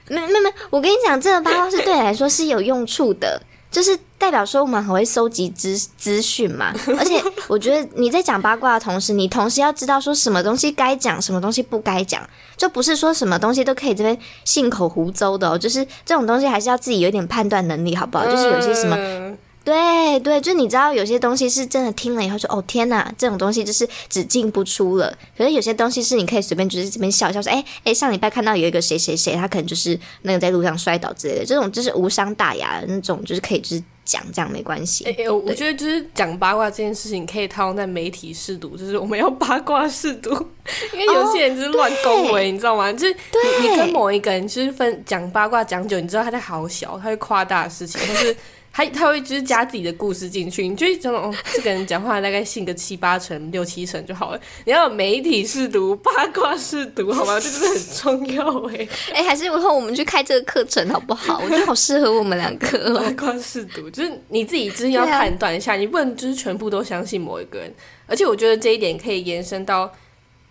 没没没，我跟你讲，这个八卦是对你来说是有用处的。就是代表说我们很会收集资资讯嘛，而且我觉得你在讲八卦的同时，你同时要知道说什么东西该讲，什么东西不该讲，就不是说什么东西都可以这边信口胡诌的哦。就是这种东西还是要自己有点判断能力，好不好？就是有些什么嗯对对，就你知道有些东西是真的听了以后说哦天哪，这种东西就是只进不出了。可是有些东西是你可以随便就是这边笑一笑说，哎哎，上礼拜看到有一个谁谁谁，他可能就是那个在路上摔倒之类的，这种就是无伤大雅的那种，就是可以就是讲这样没关系。哎、哎我我觉得就是讲八卦这件事情可以套用在媒体试读，就是我们要八卦试读，因为有些人就是乱恭维，你知道吗？就是你你跟某一个人就是分讲八卦讲久，你知道他在好小，他会夸大事情，或是他他会就是加自己的故事进去，你就会这种、哦、这个人讲话大概信个七八成、六七成就好了。你要有媒体试读、八卦试读，好吗？这真的很重要哎、哎，还是以后我们去开这个课程好不好？我觉得好适合我们两个八哦。卦试读，就是你自己真的要判断一下，你不能就是全部都相信某一个人。而且我觉得这一点可以延伸到，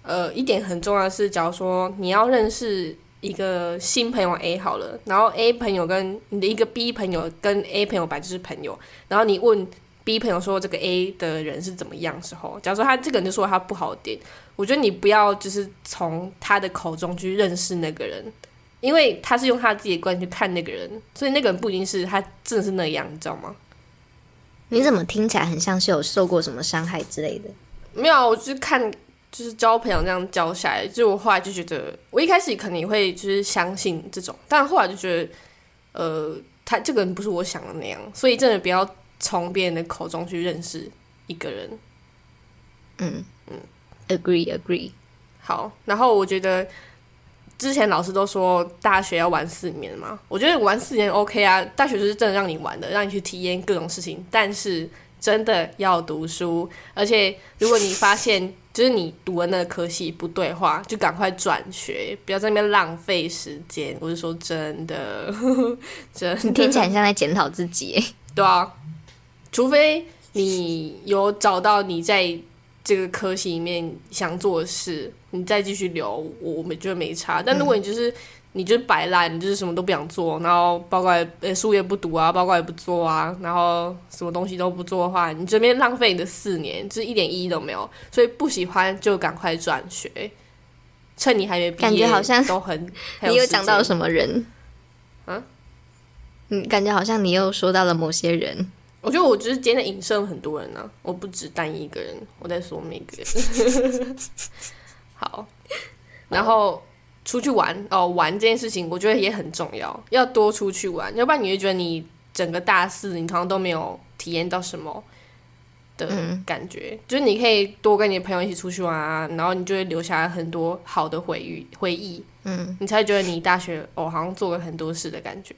呃，一点很重要的是，假如说你要认识一个新朋友 A 好了，然后 A 朋友跟你的一个 B 朋友跟 A 朋友本来就是朋友，然后你问 B 朋友说这个 A 的人是怎么样的时候，假如说他这个人就说他不好的点，我觉得你不要就是从他的口中去认识那个人，因为他是用他自己的观点去看那个人，所以那个人不一定是他真的是那样，你知道吗？你怎么听起来很像是有受过什么伤害之类的？没有啊，我就是看就是交朋友这样交下来，就我后来就觉得，我一开始可能也会就是相信这种，但后来就觉得，呃，他这个人不是我想的那样，所以真的不要从别人的口中去认识一个人。嗯嗯，agree agree。好，然后我觉得之前老师都说大学要玩四年嘛，我觉得玩四年 OK 啊，大学就是真的让你玩的，让你去体验各种事情，但是真的要读书，而且如果你发现就是你读的那个科系不对话，就赶快转学，不要在那边浪费时间。我是说真的，真的你听起来很像在检讨自己。对啊，除非你有找到你在这个科系里面想做的事，你再继续留，我我们觉得没差。但如果你就是、你就是摆烂，你就是什么都不想做，然后报告也呃书也不读啊，报告也不做啊，然后什么东西都不做的话，你这边浪费你的四年，就是一点意义都没有。所以不喜欢就赶快转学，趁你还没毕业，感觉好像都很。你又讲到什么？么人？啊？嗯，感觉好像你又说到了某些人。我觉得我就是今天的影射很多人呢、我不止单一一个人，我在说每个人。好，然后出去玩哦，玩这件事情我觉得也很重要，要多出去玩，要不然你会觉得你整个大四你好像都没有体验到什么的嗯感觉。就是你可以多跟你的朋友一起出去玩啊，然后你就会留下很多好的回忆回忆，嗯，你才会觉得你大学哦好像做了很多事的感觉。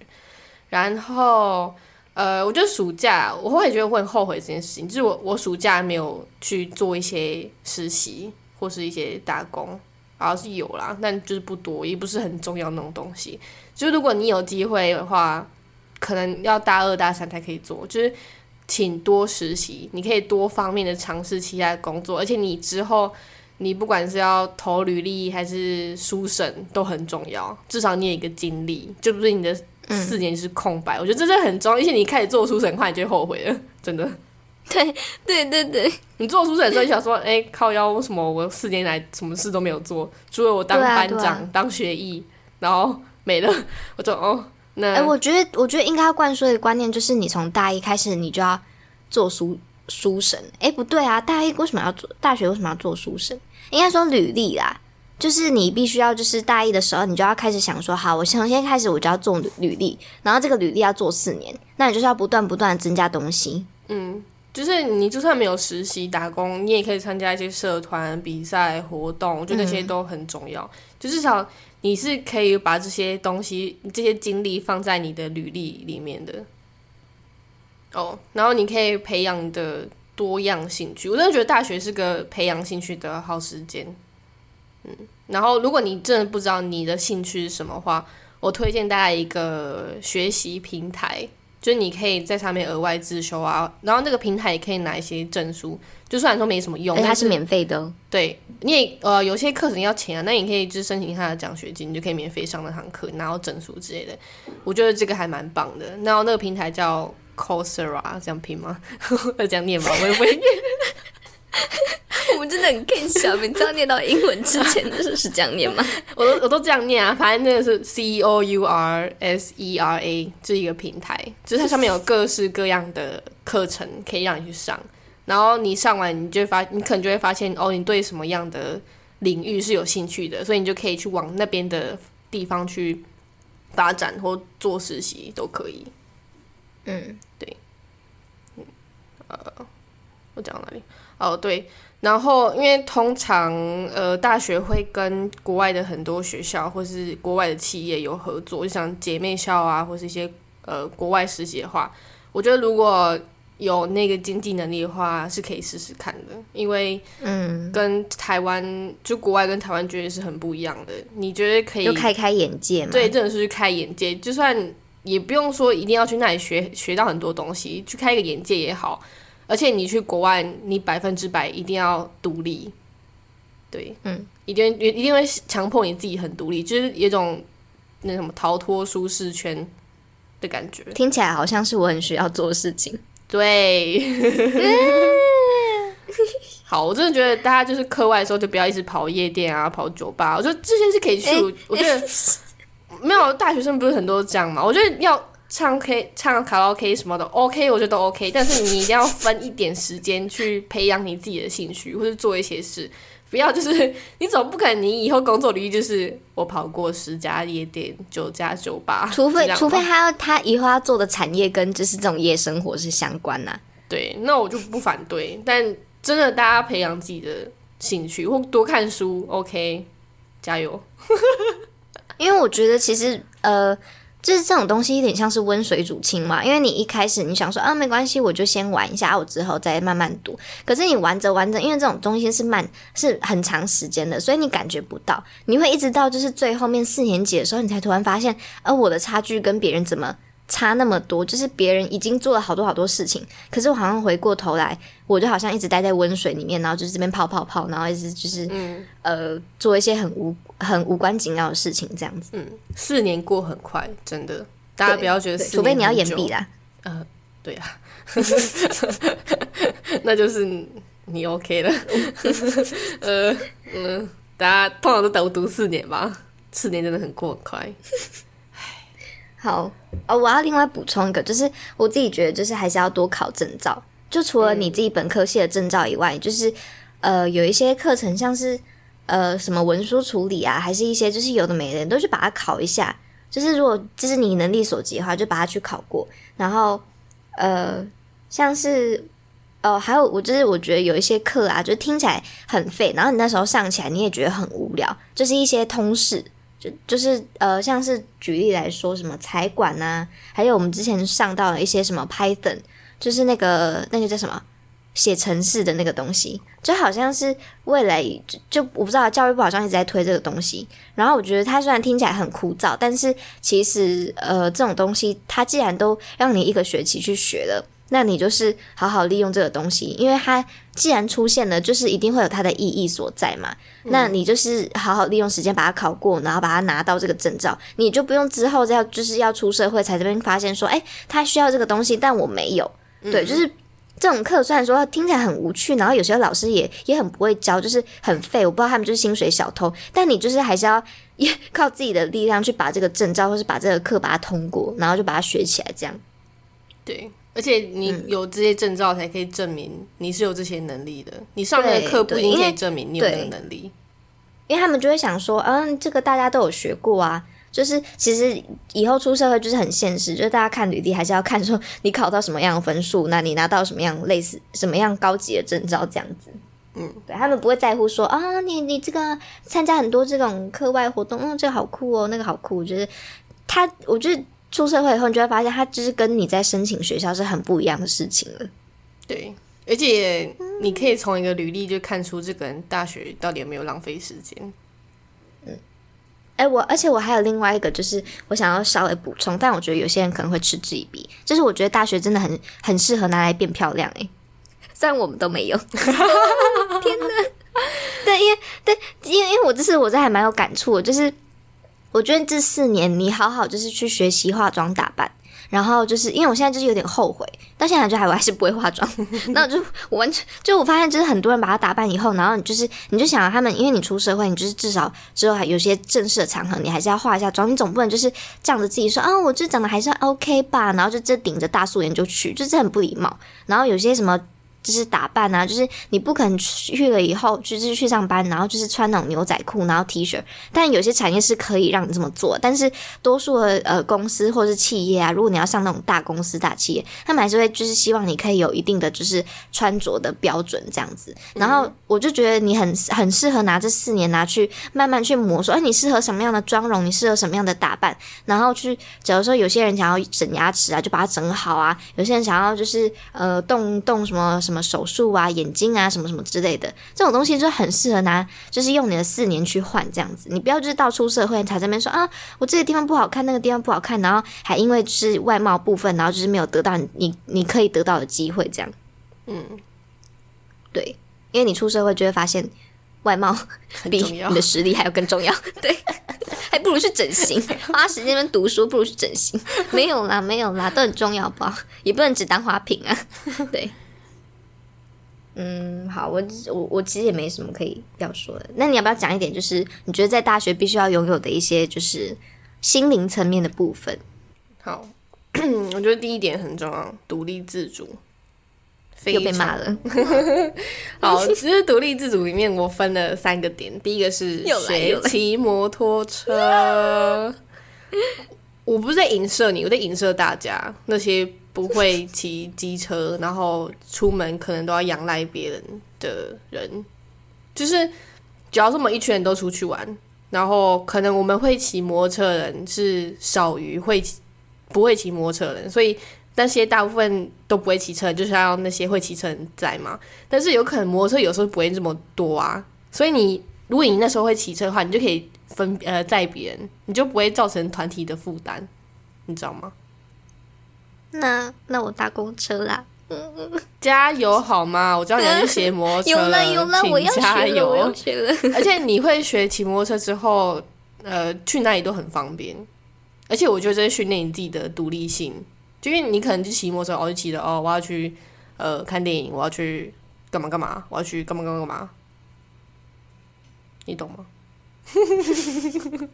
然后呃，我觉得暑假我会觉得会很后悔这件事情，就是我我暑假没有去做一些实习或是一些打工，然后是有啦，但就是不多，也不是很重要那种东西。就是如果你有机会的话，可能要大二大三才可以做，就是请多实习，你可以多方面的尝试其他的工作，而且你之后。你不管是要投履历还是书审都很重要，至少你有一个经历，就不是你的四年是空白。我觉得这是很重要，而且你开始做书审的话，你就后悔了，真的。对对对对，你做书审的时候，你想说，哎、靠腰，为什么我四年来什么事都没有做？除了我当班长、当学艺，然后没了，我就哦，那、哎、我觉得我觉得应该要灌输的观念就是，你从大一开始你就要做书书审。哎、不对啊，大一为什么要做？大学为什么要做书审？应该说履历啦，就是你必须要就是大一的时候，你就要开始想说，好，我从现在开始我就要做履履历，然后这个履历要做四年，那你就是要不断不断的增加东西。就是你就算没有实习打工，你也可以参加一些社团、比赛、活动，我觉得那些都很重要。就至少你是可以把这些东西、这些经历放在你的履历里面的。哦，然后你可以培养你的多样兴趣。我真的觉得大学是个培养兴趣的好时间。嗯，然后如果你真的不知道你的兴趣是什么的话，我推荐大家一个学习平台。就是你可以在上面额外自修啊，然后那个平台也可以拿一些证书，就虽然说没什么用，但它是免费的哦。对，你也呃有些课程要钱啊，那你可以就是申请他的奖学金，你就可以免费上那堂课，拿到证书之类的。我觉得这个还蛮棒的。然后那个平台叫 Coursera，这样拼吗？要这样念吗？我也不会念。我们真的很更小，你知道念到英文之前，就是是这样念吗？我都我都这样念啊，反正那个是 C O U R S E R A 这一个平台，就是它上面有各式各样的课程可以让你去上，然后你上完，你就会发，你可能就会发现哦，你对什么样的领域是有兴趣的，所以你就可以去往那边的地方去发展或做实习都可以。嗯，对，嗯，呃我讲到哪里？哦，对，然后因为通常呃大学会跟国外的很多学校或是国外的企业有合作，就像姐妹校啊，或是一些呃国外实习的话，我觉得如果有那个经济能力的话，是可以试试看的，因为嗯，跟台湾就国外跟台湾绝对是很不一样的。你觉得可以就开开眼界嘛。对，，真的是去开眼界，就算也不用说一定要去那里学学到很多东西，去开一个眼界也好。而且你去国外，你百分之百一定要独立，对，嗯，一定一定会强迫你自己很独立，就是有一种那什么逃脱舒适圈的感觉。听起来好像是我很需要做的事情。对。好，我真的觉得大家就是课外的时候就不要一直跑夜店啊，跑酒吧。我觉得这些是可以去，我觉得没有大学生不是很多这样嘛。我觉得要唱 K、唱卡拉 OK 什么的 OK，我觉得都 OK。但是你一定要分一点时间去培养你自己的兴趣，或者做一些事。不要就是你总不可能你以后工作履历就是我跑过十家夜店、九家酒吧，除非除非他要他以后要做的产业跟就是这种夜生活是相关呐、对，那我就不反对。但真的，大家培养自己的兴趣或多看书，OK，加油。因为我觉得其实呃，就是这种东西有点像是温水煮青蛙。因为你一开始你想说啊没关系，我就先玩一下，我之后再慢慢读。可是你玩着玩着，因为这种东西是慢是很长时间的，所以你感觉不到，你会一直到就是最后面四年级的时候，你才突然发现，呃，我的差距跟别人怎么差那么多？就是别人已经做了好多好多事情，可是我好像回过头来，我就好像一直待在温水里面，然后就是这边泡泡泡，然后一直就是、嗯呃做一些很无很无关紧要的事情，这样子。嗯，四年过很快，真的，大家不要觉得除非你要年很久延毕啦。对啊，那就是你 OK 了。呃嗯，大家通常都读读四年吧，四年真的很过很快。好，哦，我要另外补充一个，就是我自己觉得，就是还是要多考证照。就除了你自己本科系的证照以外，就是呃，有一些课程像是呃什么文书处理啊，还是一些就是有的没的，你都去把它考一下。就是如果就是你能力所及的话，就把它去考过。然后呃，像是哦，还有我就是我觉得有一些课啊，就听起来很废，然后你那时候上起来你也觉得很无聊，就是一些通识。就就是呃，像是举例来说，什么财管啊，还有我们之前上到了一些什么 Python，就是那个那个叫什么写程式的那个东西，就好像是未来就就我不知道教育部好像一直在推这个东西。然后我觉得它虽然听起来很枯燥，但是其实呃这种东西，它既然都让你一个学期去学了。那你就是好好利用这个东西，因为它既然出现了，就是一定会有它的意义所在嘛。那你就是好好利用时间把它考过，然后把它拿到这个证照，你就不用之后要就是要出社会才这边发现说，哎、他需要这个东西，但我没有。对，就是这种课虽然说听起来很无趣，然后有些老师也也很不会教，就是很废。我不知道他们就是薪水小偷，但你就是还是要也靠自己的力量去把这个证照或是把这个课把它通过，然后就把它学起来，这样。对，而且你嗯有这些证照才可以证明你是有这些能力的。你上的对课不一定可以证明你有这个能力。因为他们就会想说，嗯，这个大家都有学过啊。就是其实以后出社会就是很现实，就是大家看履历还是要看说你考到什么样的分数，那你拿到什么样类似什么样高级的证照这样子。嗯，对他们不会在乎说啊，你你这个参加很多这种课外活动，嗯，这个好酷哦，那个好酷。就是他，我觉得出社会以后，你就会发现，他就是跟你在申请学校是很不一样的事情了。对，而且你可以从一个履历就看出这个人大学到底有没有浪费时间。嗯哎，我而且我还有另外一个，就是我想要稍微补充，但我觉得有些人可能会嗤之以鼻，就是我觉得大学真的很很适合拿来变漂亮哎，虽然我们都没有，天哪！对，因为对，因为因为我这次我这还蛮有感触的，就是我觉得这四年你好好就是去学习化妆打扮。然后就是因为我现在就是有点后悔，到现在就还我还是不会化妆，那我就我完全就我发现就是很多人把它打扮以后，然后你就是你就想他们，因为你出社会，你就是至少之后还有些正式的场合，你还是要化一下妆，你总不能就是仗着自己说啊，我这长得还算 OK 吧，然后就这顶着大素颜就去，就这很不礼貌。然后有些什么。就是打扮啊，就是你不可能去了以后，就是去上班，然后就是穿那种牛仔裤，然后 T 恤。但有些产业是可以让你这么做，但是多数的呃公司或是企业啊，如果你要上那种大公司大企业，他们还是会就是希望你可以有一定的就是穿着的标准这样子。然后我就觉得你很很适合拿这四年拿去慢慢去摸索，哎，你适合什么样的妆容，你适合什么样的打扮，然后去，假如说有些人想要整牙齿啊，就把它整好啊；有些人想要就是呃动动什么什么手术啊、眼睛啊什么什么之类的，这种东西就很适合拿，就是用你的四年去换这样子。你不要就是到出社会才在那边说啊，我这个地方不好看，那个地方不好看，然后还因为就是外貌部分，然后就是没有得到你你你可以得到的机会这样。嗯，对，因为你出社会就会发现外貌比你的实力还要更重要，对，还不如如去整形，花时间在那边读书，不如去整形。没有啦，没有啦，都很重要吧，也不能只当花瓶啊。对，嗯，好，我我我其实也没什么可以要说的。那你要不要讲一点，就是你觉得在大学必须要拥有的一些，就是心灵层面的部分？好，我觉得第一点很重要，独立自主。非又被骂常了。好，其实独立自主里面我分了三个点，第一个是又来学骑摩托车。我不是在影射你，我在影射大家那些不会骑机车，然后出门可能都要仰赖别人的人。就是只要这么一群人都出去玩，然后可能我们会骑摩托车的人是少于会骑不会骑摩托车的人，所以那些大部分都不会骑车，就是要那些会骑车人在嘛。但是有可能摩托车有时候不会这么多啊，所以你如果你那时候会骑车的话，你就可以分呃载别人，你就不会造成团体的负担，你知道吗？那那我搭公车啦。加油好吗？我知道你要去学摩托车 有了有了，我要请加学了，我要油！学了。而且你会学骑摩托车之后，呃，去哪里都很方便。而且我觉得这是训练你自己的独立性，就因为你可能就骑摩托车，哦，就骑的哦，我要去呃看电影，我要去干嘛干嘛，我要去干嘛干嘛干嘛，你懂吗？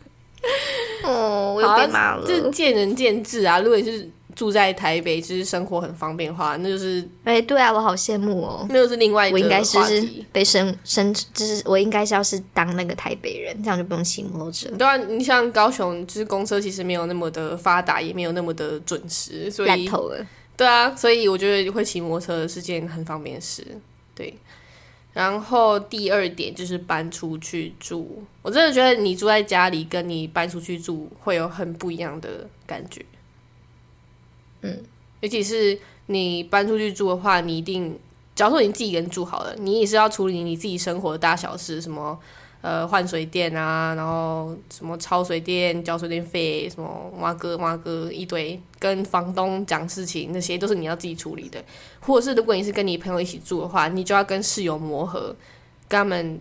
哦，我又好啊被骂了。这见仁见智啊。如果你是住在台北，就是生活很方便的话，那就是哎，对啊，我好羡慕哦。那就是另外一个我应该是是。被生生，就是我应该是要是当那个台北人，这样就不用骑摩托车。对啊，你像高雄，就是公车其实没有那么的发达，也没有那么的准时，所以。对啊，所以我觉得会骑摩托车是件很方便的事。对，然后第二点就是搬出去住，我真的觉得你住在家里跟你搬出去住会有很不一样的感觉。嗯，尤其是你搬出去住的话，你一定，假如说你自己一个人住好了，你也是要处理你自己生活的大小事，什么呃换水电啊，然后什么抄水电、交水电费，什么挖哥挖哥一堆，跟房东讲事情，那些都是你要自己处理的。或者是如果你是跟你朋友一起住的话，你就要跟室友磨合，跟他们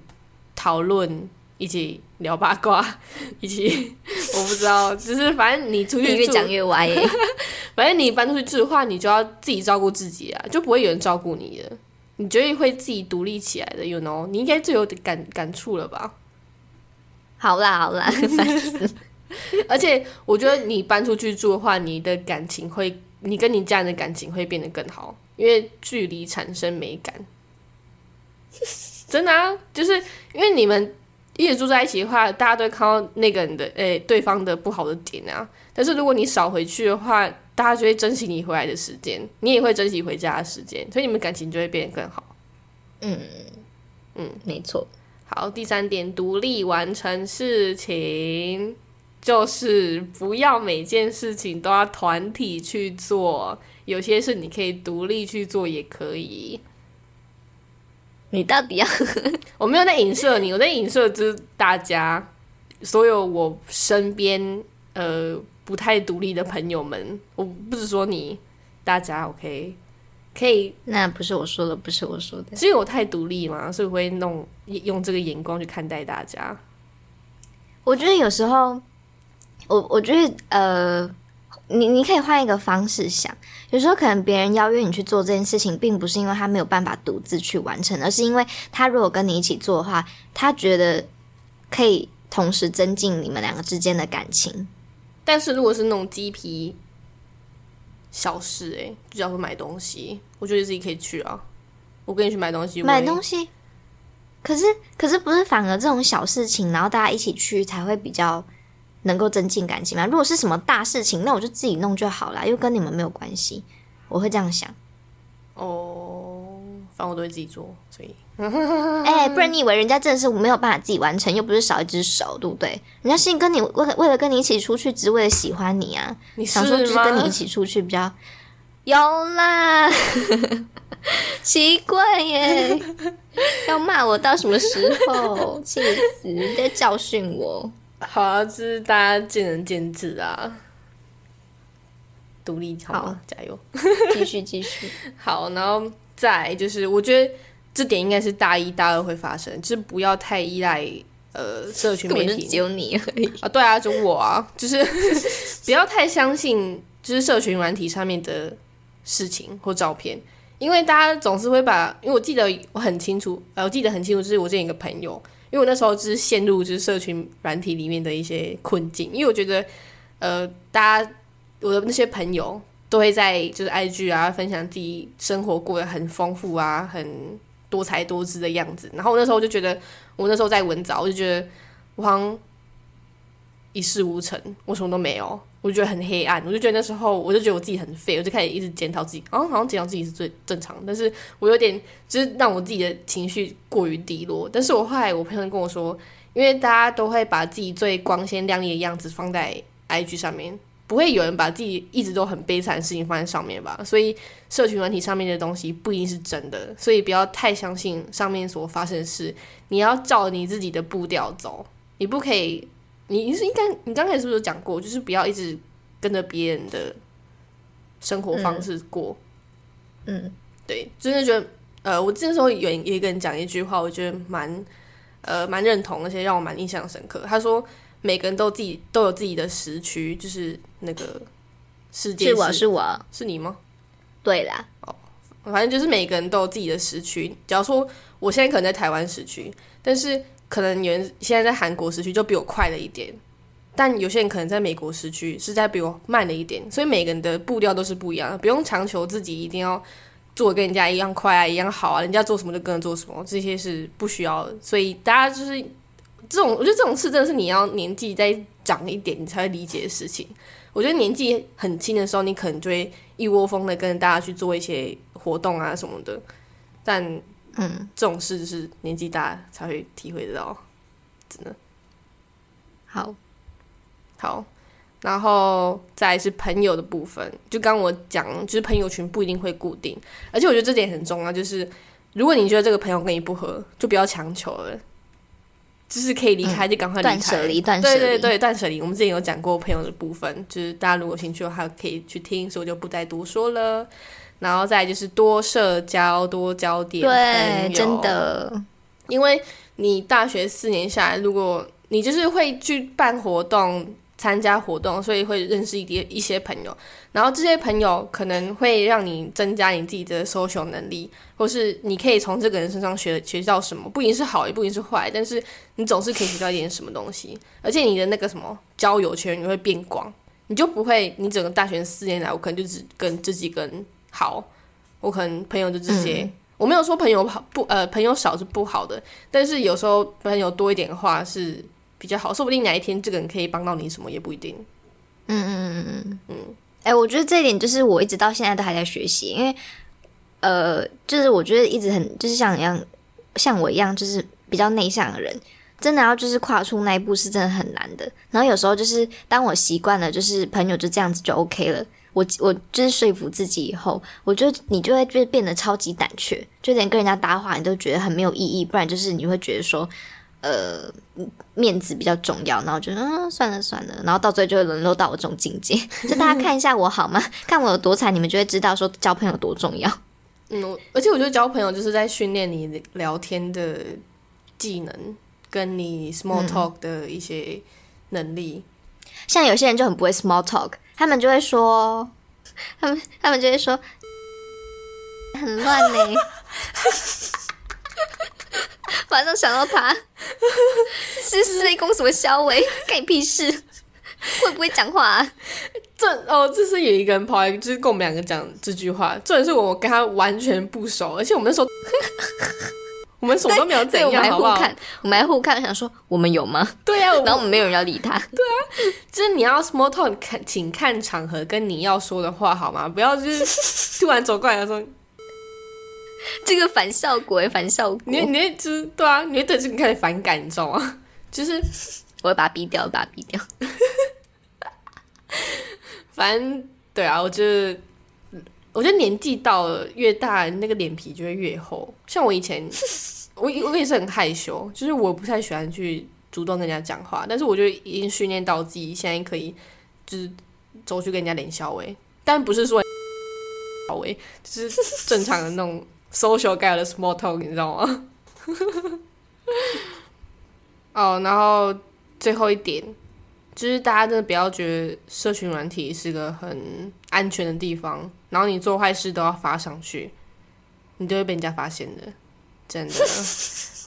讨论，一起聊八卦，一起 我不知道，只是反正你出去越讲越歪耶。反正你搬出去住的话，你就要自己照顾自己啊，就不会有人照顾你的，你绝对会自己独立起来的，you know？你应该最有感感触了吧？好啦好啦，烦死。而且我觉得你搬出去住的话，你的感情会，你跟你家人的感情会变得更好，因为距离产生美感。真的啊，就是因为你们一直住在一起的话，大家都会看到那个人的诶、对方的不好的点啊。但是如果你少回去的话，大家就会珍惜你回来的时间，你也会珍惜回家的时间，所以你们感情就会变得更好。嗯嗯没错，好，第三点，独立完成事情，就是不要每件事情都要团体去做，有些事你可以独立去做也可以。你到底要 我没有在影射你，我在影射就是大家所有我身边呃不太独立的朋友们，我不是说你，大家 OK 可以，那不是我说的，不是我说的。是因为我太独立嘛，所以我会弄用这个眼光去看待大家。我觉得有时候，我我觉得呃，你你可以换一个方式想，有时候可能别人邀约你去做这件事情，并不是因为他没有办法独自去完成，而是因为他如果跟你一起做的话，他觉得可以同时增进你们两个之间的感情。但是如果是那种鸡皮小事、欸，就叫做买东西，我觉得自己可以去啊。我跟你去买东西，买东，西，可是可是不是反而这种小事情，然后大家一起去才会比较能够增进感情吗？如果是什么大事情，那我就自己弄就好啦，又跟你们没有关系，我会这样想。哦，反正我都会自己做，所以 哎、不然你以为人家真的是没有办法自己完成，又不是少一只手，对不对？人家是跟你为了为了跟你一起出去，只是为了喜欢你啊，你是想说就是吗跟你一起出去比较有啦，奇怪耶，要骂我到什么时候？气死！你在教训我。好啊，就是大家见仁见智啊。独立好加油！继续继续，好，然后再就是，我觉得这点应该是大一、大二会发生，就是不要太依赖呃社群媒体只有你而已。啊，对啊，就我啊，就是 不要太相信就是社群软体上面的事情或照片，因为大家总是会把，因为我记得我很清楚，呃，我记得很清楚，就是我之前一个朋友，因为我那时候就是陷入就是社群软体里面的一些困境，因为我觉得呃，大家我的那些朋友都会在就是 IG 啊分享自己生活过得很丰富啊，很多才多姿的样子，然后我那时候就觉得，我那时候在文藻，我就觉得我好像一事无成，我什么都没有，我就觉得很黑暗，我就觉得那时候我就觉得我自己很废，我就开始一直检讨自己，哦，好像检讨自己是最正常，但是我有点就是让我自己的情绪过于低落。但是我后来我朋友跟我说，因为大家都会把自己最光鲜亮丽的样子放在 IG 上面，不会有人把自己一直都很悲惨的事情放在上面吧？所以社群软体上面的东西不一定是真的，所以不要太相信上面所发生的事，你要照你自己的步调走，你不可以。你你是应该，你刚才是不是有讲过，就是不要一直跟着别人的生活方式过？嗯，对，真的觉得，呃，我这时候有有一个人讲一句话，我觉得蛮呃蛮认同，而且让我蛮印象深刻。他说，每个人都自己都有自己的时区，就是那个世界是我是我，是你吗？对啦，哦反正就是每个人都有自己的时区。假如说我现在可能在台湾时区，但是可能有人现在在韩国时区就比我快了一点，但有些人可能在美国时区是在比我慢了一点，所以每个人的步调都是不一样的，不用强求自己一定要做跟人家一样快啊，一样好啊，人家做什么就跟着做什么，这些是不需要。所以大家就是这种，我觉得这种事真的是你要年纪再长一点，你才会理解的事情。我觉得年纪很轻的时候，你可能就会一窝蜂的跟着大家去做一些活动啊什么的，但嗯，这种事就是年纪大才会体会得到，真的好，好。然后再来是朋友的部分，就刚我讲，就是朋友群不一定会固定，而且我觉得这点很重要，就是如果你觉得这个朋友跟你不合，就不要强求了，就是可以离开就赶快离开，断舍离，断舍离，对对对，断舍离。我们之前有讲过朋友的部分，就是大家如果有兴趣的话，可以去听，所以我就不再多说了。然后再就是多社交，多交点朋对，真的，因为你大学四年下来，如果你就是会去办活动、参加活动，所以会认识一些一些朋友，然后这些朋友可能会让你增加你自己的 social 能力，或是你可以从这个人身上学学到什么，不一定是好，也不一定是坏，但是你总是可以学到一点什么东西，而且你的那个什么交友圈也会变广，你就不会，你整个大学四年来，我可能就只跟这几个人好，我可能朋友就这些。我没有说朋友好不呃朋友少是不好的，但是有时候朋友多一点的话是比较好，说不定哪一天这个人可以帮到你什么也不一定。嗯嗯嗯嗯嗯，哎、我觉得这一点就是我一直到现在都还在学习，因为呃，就是我觉得一直很就是像一样像我一样，就是比较内向的人，真的要就是跨出那一步是真的很难的。然后有时候就是当我习惯了，就是朋友就这样子就 OK 了。我我就是说服自己以后，我就你就会就变得超级胆怯，就连跟人家搭话你都觉得很没有意义，不然就是你会觉得说，呃，面子比较重要，然后就嗯算了算了，然后到最后就会沦落到我这种境界。就大家看一下我好吗？看我有多惨，你们就会知道说交朋友多重要。嗯，我而且我觉得交朋友就是在训练你聊天的技能，跟你 small talk 的一些能力。像有些人就很不会 small talk，他们就会说，他们他们就会说很乱呢。马上想到他是是在攻什么肖伟，干你屁事？会不会讲话、啊？这哦，这是有一个人跑来，就是跟我们两个讲这句话。重点是我跟他完全不熟，而且我们那时候我们什么都没有怎样，好不好？还互看，我们还互看，想说我们有吗？对呀、啊，然后我们没有人要理他。对啊就是你要 small talk，看请看场合跟你要说的话好吗？不要就是 突然走过来说，这个反效果欸，反效果。你你会就是对啊，你会对这个开始反感，你知道吗？就是我会把它逼掉，把它逼掉。反正对啊，我觉得，我觉得年纪到了越大，那个脸皮就会越厚。像我以前，我我也是很害羞，就是我不太喜欢去主动跟人家讲话，但是我就已经训练到自己现在可以，就是走去跟人家脸消微，但不是说消微，就是正常的那种 social guy 的 small talk，你知道吗？哦，然后最后一点就是大家真的不要觉得社群软体是个很安全的地方，然后你做坏事都要发上去，你就会被人家发现的，真的。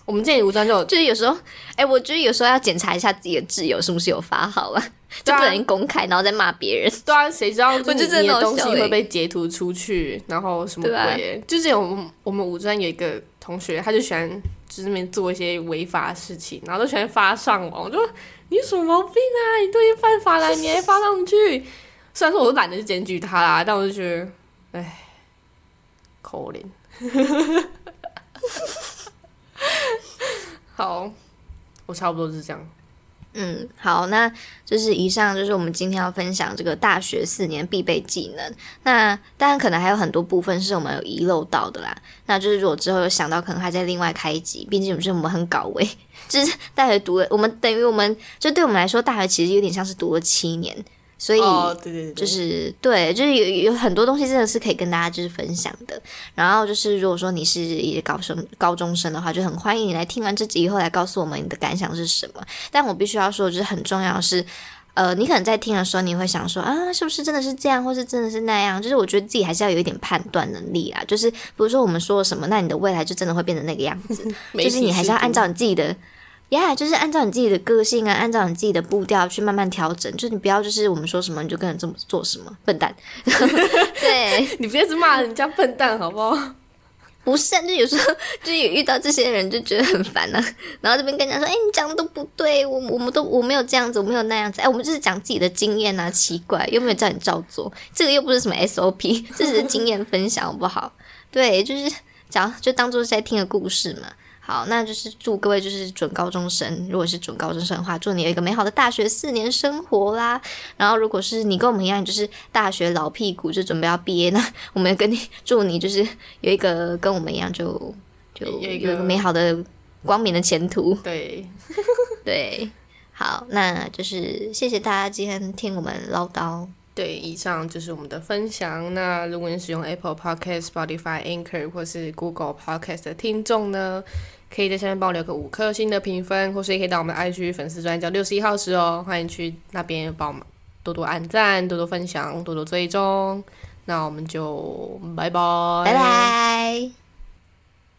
我们这里无专就有 就是有时候，哎、我觉得有时候要检查一下自己的挚友是不是有发好 啊，就不能公开，然后再骂别人。对啊，谁知道你的东西会被截图出去，然后什么鬼？就之前我们我们五专有一个同学，他就喜欢就是那边做一些违法的事情，然后都喜欢发上网。我就说你有什么毛病啊？你都已经犯法了，你还发上去？虽然说我都懒得去检举他啦，但我就觉得，哎，可怜。好，我差不多是这样。嗯，好，那就是以上就是我们今天要分享这个大学四年必备技能。那当然可能还有很多部分是我们有遗漏到的啦。那就是如果之后有想到，可能还在另外开一集。毕竟是我们很搞味，就是大学读了，我们等于我们就对我们来说，大学其实有点像是读了七年，所以。哦，对对对，就是对，就是有有很多东西真的是可以跟大家就是分享的。然后就是如果说你是一个高生高中生的话，就很欢迎你来听完这集以后来告诉我们你的感想是什么。但我必须要说，就是很重要的是。呃，你可能在听的时候，你会想说啊，是不是真的是这样，或是真的是那样？就是我觉得自己还是要有一点判断能力啊。就是比如说我们说了什么，那你的未来就真的会变成那个样子。就是你还是要按照你自己的，呀、就是按照你自己的个性啊，按照你自己的步调去慢慢调整。就是你不要就是我们说什么你就跟着这么做什么，笨蛋。对，你别是骂人家笨蛋好不好？不是、啊，就有时候就遇到这些人就觉得很烦啊。然后这边跟人家说，哎、你讲的都不对，我我们都我没有这样子，我没有那样子，哎、我们就是讲自己的经验啊，奇怪，又没有叫你照做，这个又不是什么 SOP，这只是经验分享，好不好？对，就是讲就当做是在听个故事嘛。好，那就是祝各位就是准高中生，如果是准高中生的话，祝你有一个美好的大学四年生活啦。然后如果是你跟我们一样，就是大学老屁股，就准备要毕业，那我们跟你祝你就是有一个跟我们一样就就有一个有一个美好的光明的前途。对，对，好，那就是谢谢大家今天听我们唠叨。对，以上就是我们的分享。那如果你使用 Apple Podcast、Spotify、Anchor 或是 Google Podcast 的听众呢，可以在下面帮我留个五颗星的评分，或是也可以到我们 IG 粉丝专叫六十一号室哦，欢迎去那边帮我们多多按赞、多多分享、多多追踪。那我们就拜拜，拜拜。